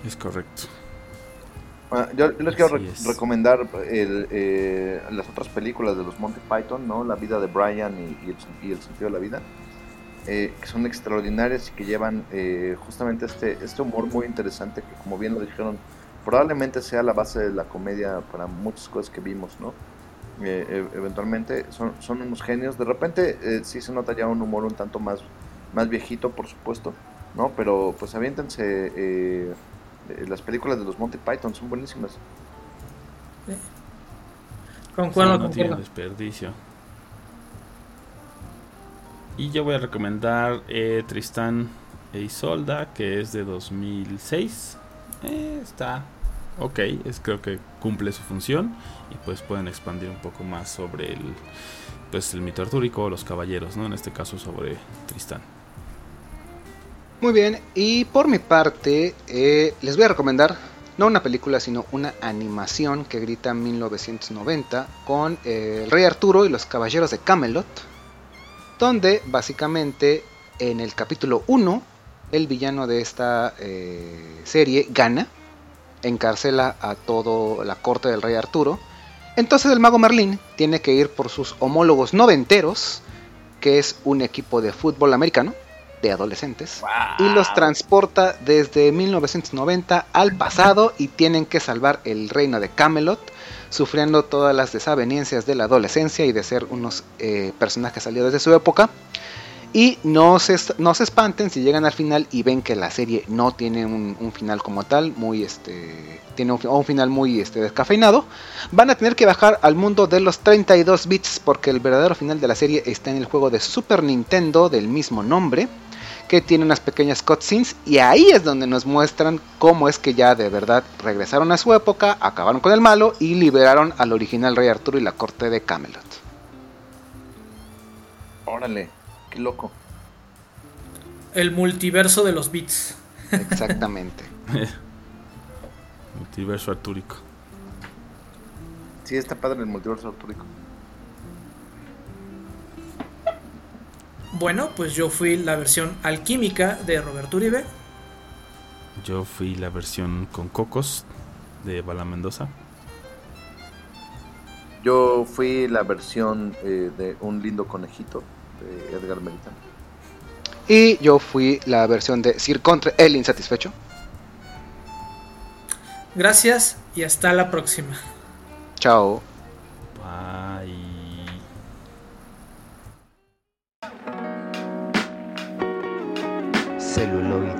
Es correcto. Bueno, yo, yo, les quiero re recomendar el, eh, las otras películas de los Monty Python, ¿no? La vida de Brian y, y, el, y el, sentido de la vida, eh, que son extraordinarias y que llevan eh, justamente este, este humor muy interesante que, como bien lo dijeron, probablemente sea la base de la comedia para muchas cosas que vimos, ¿no? Eh, eventualmente son, son, unos genios. De repente sí se nota ya un humor un tanto más, más viejito, por supuesto, ¿no? Pero pues aviéntense las películas de los Monty Python son buenísimas. Sí. Concuerdo, sí, no tiene desperdicio. Y yo voy a recomendar eh, Tristán e Isolda, que es de 2006. Eh, está ok, es, creo que cumple su función. Y pues pueden expandir un poco más sobre el, pues, el mito artúrico o los caballeros, ¿no? En este caso sobre Tristán. Muy bien, y por mi parte eh, les voy a recomendar no una película sino una animación que grita 1990 con eh, el rey Arturo y los caballeros de Camelot, donde básicamente en el capítulo 1 el villano de esta eh, serie gana, encarcela a toda la corte del rey Arturo, entonces el mago Merlín tiene que ir por sus homólogos noventeros, que es un equipo de fútbol americano, de adolescentes wow. y los transporta desde 1990 al pasado y tienen que salvar el reino de Camelot, sufriendo todas las desavenencias de la adolescencia y de ser unos eh, personajes salidos de su época. Y no se, no se espanten si llegan al final y ven que la serie no tiene un, final como tal, muy este tiene un, un, final muy este, descafeinado. Van a tener que bajar al mundo de los 32 bits porque el verdadero final de la serie está en el juego de Super Nintendo del mismo nombre que tiene unas pequeñas cutscenes y ahí es donde nos muestran cómo es que ya de verdad regresaron a su época, acabaron con el malo y liberaron al original rey Arturo y la corte de Camelot. Órale, qué loco. El multiverso de los bits. Exactamente. *laughs* multiverso artúrico. Sí, está padre el multiverso artúrico. Bueno, pues yo fui la versión alquímica de Roberto Uribe. Yo fui la versión con cocos de Bala Mendoza. Yo fui la versión eh, de Un lindo conejito de Edgar Melitán. Y yo fui la versión de Sir Contre el Insatisfecho. Gracias y hasta la próxima. Chao. Bye. celuloide.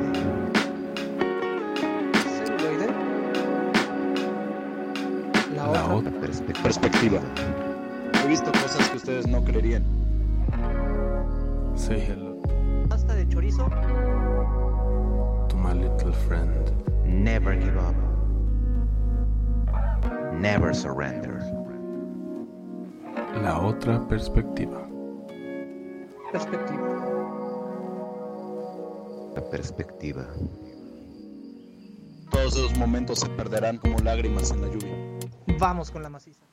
¿Celuloide? La, La otra, otra perspectiva. perspectiva. He visto cosas que ustedes no creerían. Say hello. ¿Pasta de chorizo? To my little friend. Never give up. Never surrender. La otra perspectiva. Perspectiva perspectiva. Todos esos momentos se perderán como lágrimas en la lluvia. Vamos con la maciza.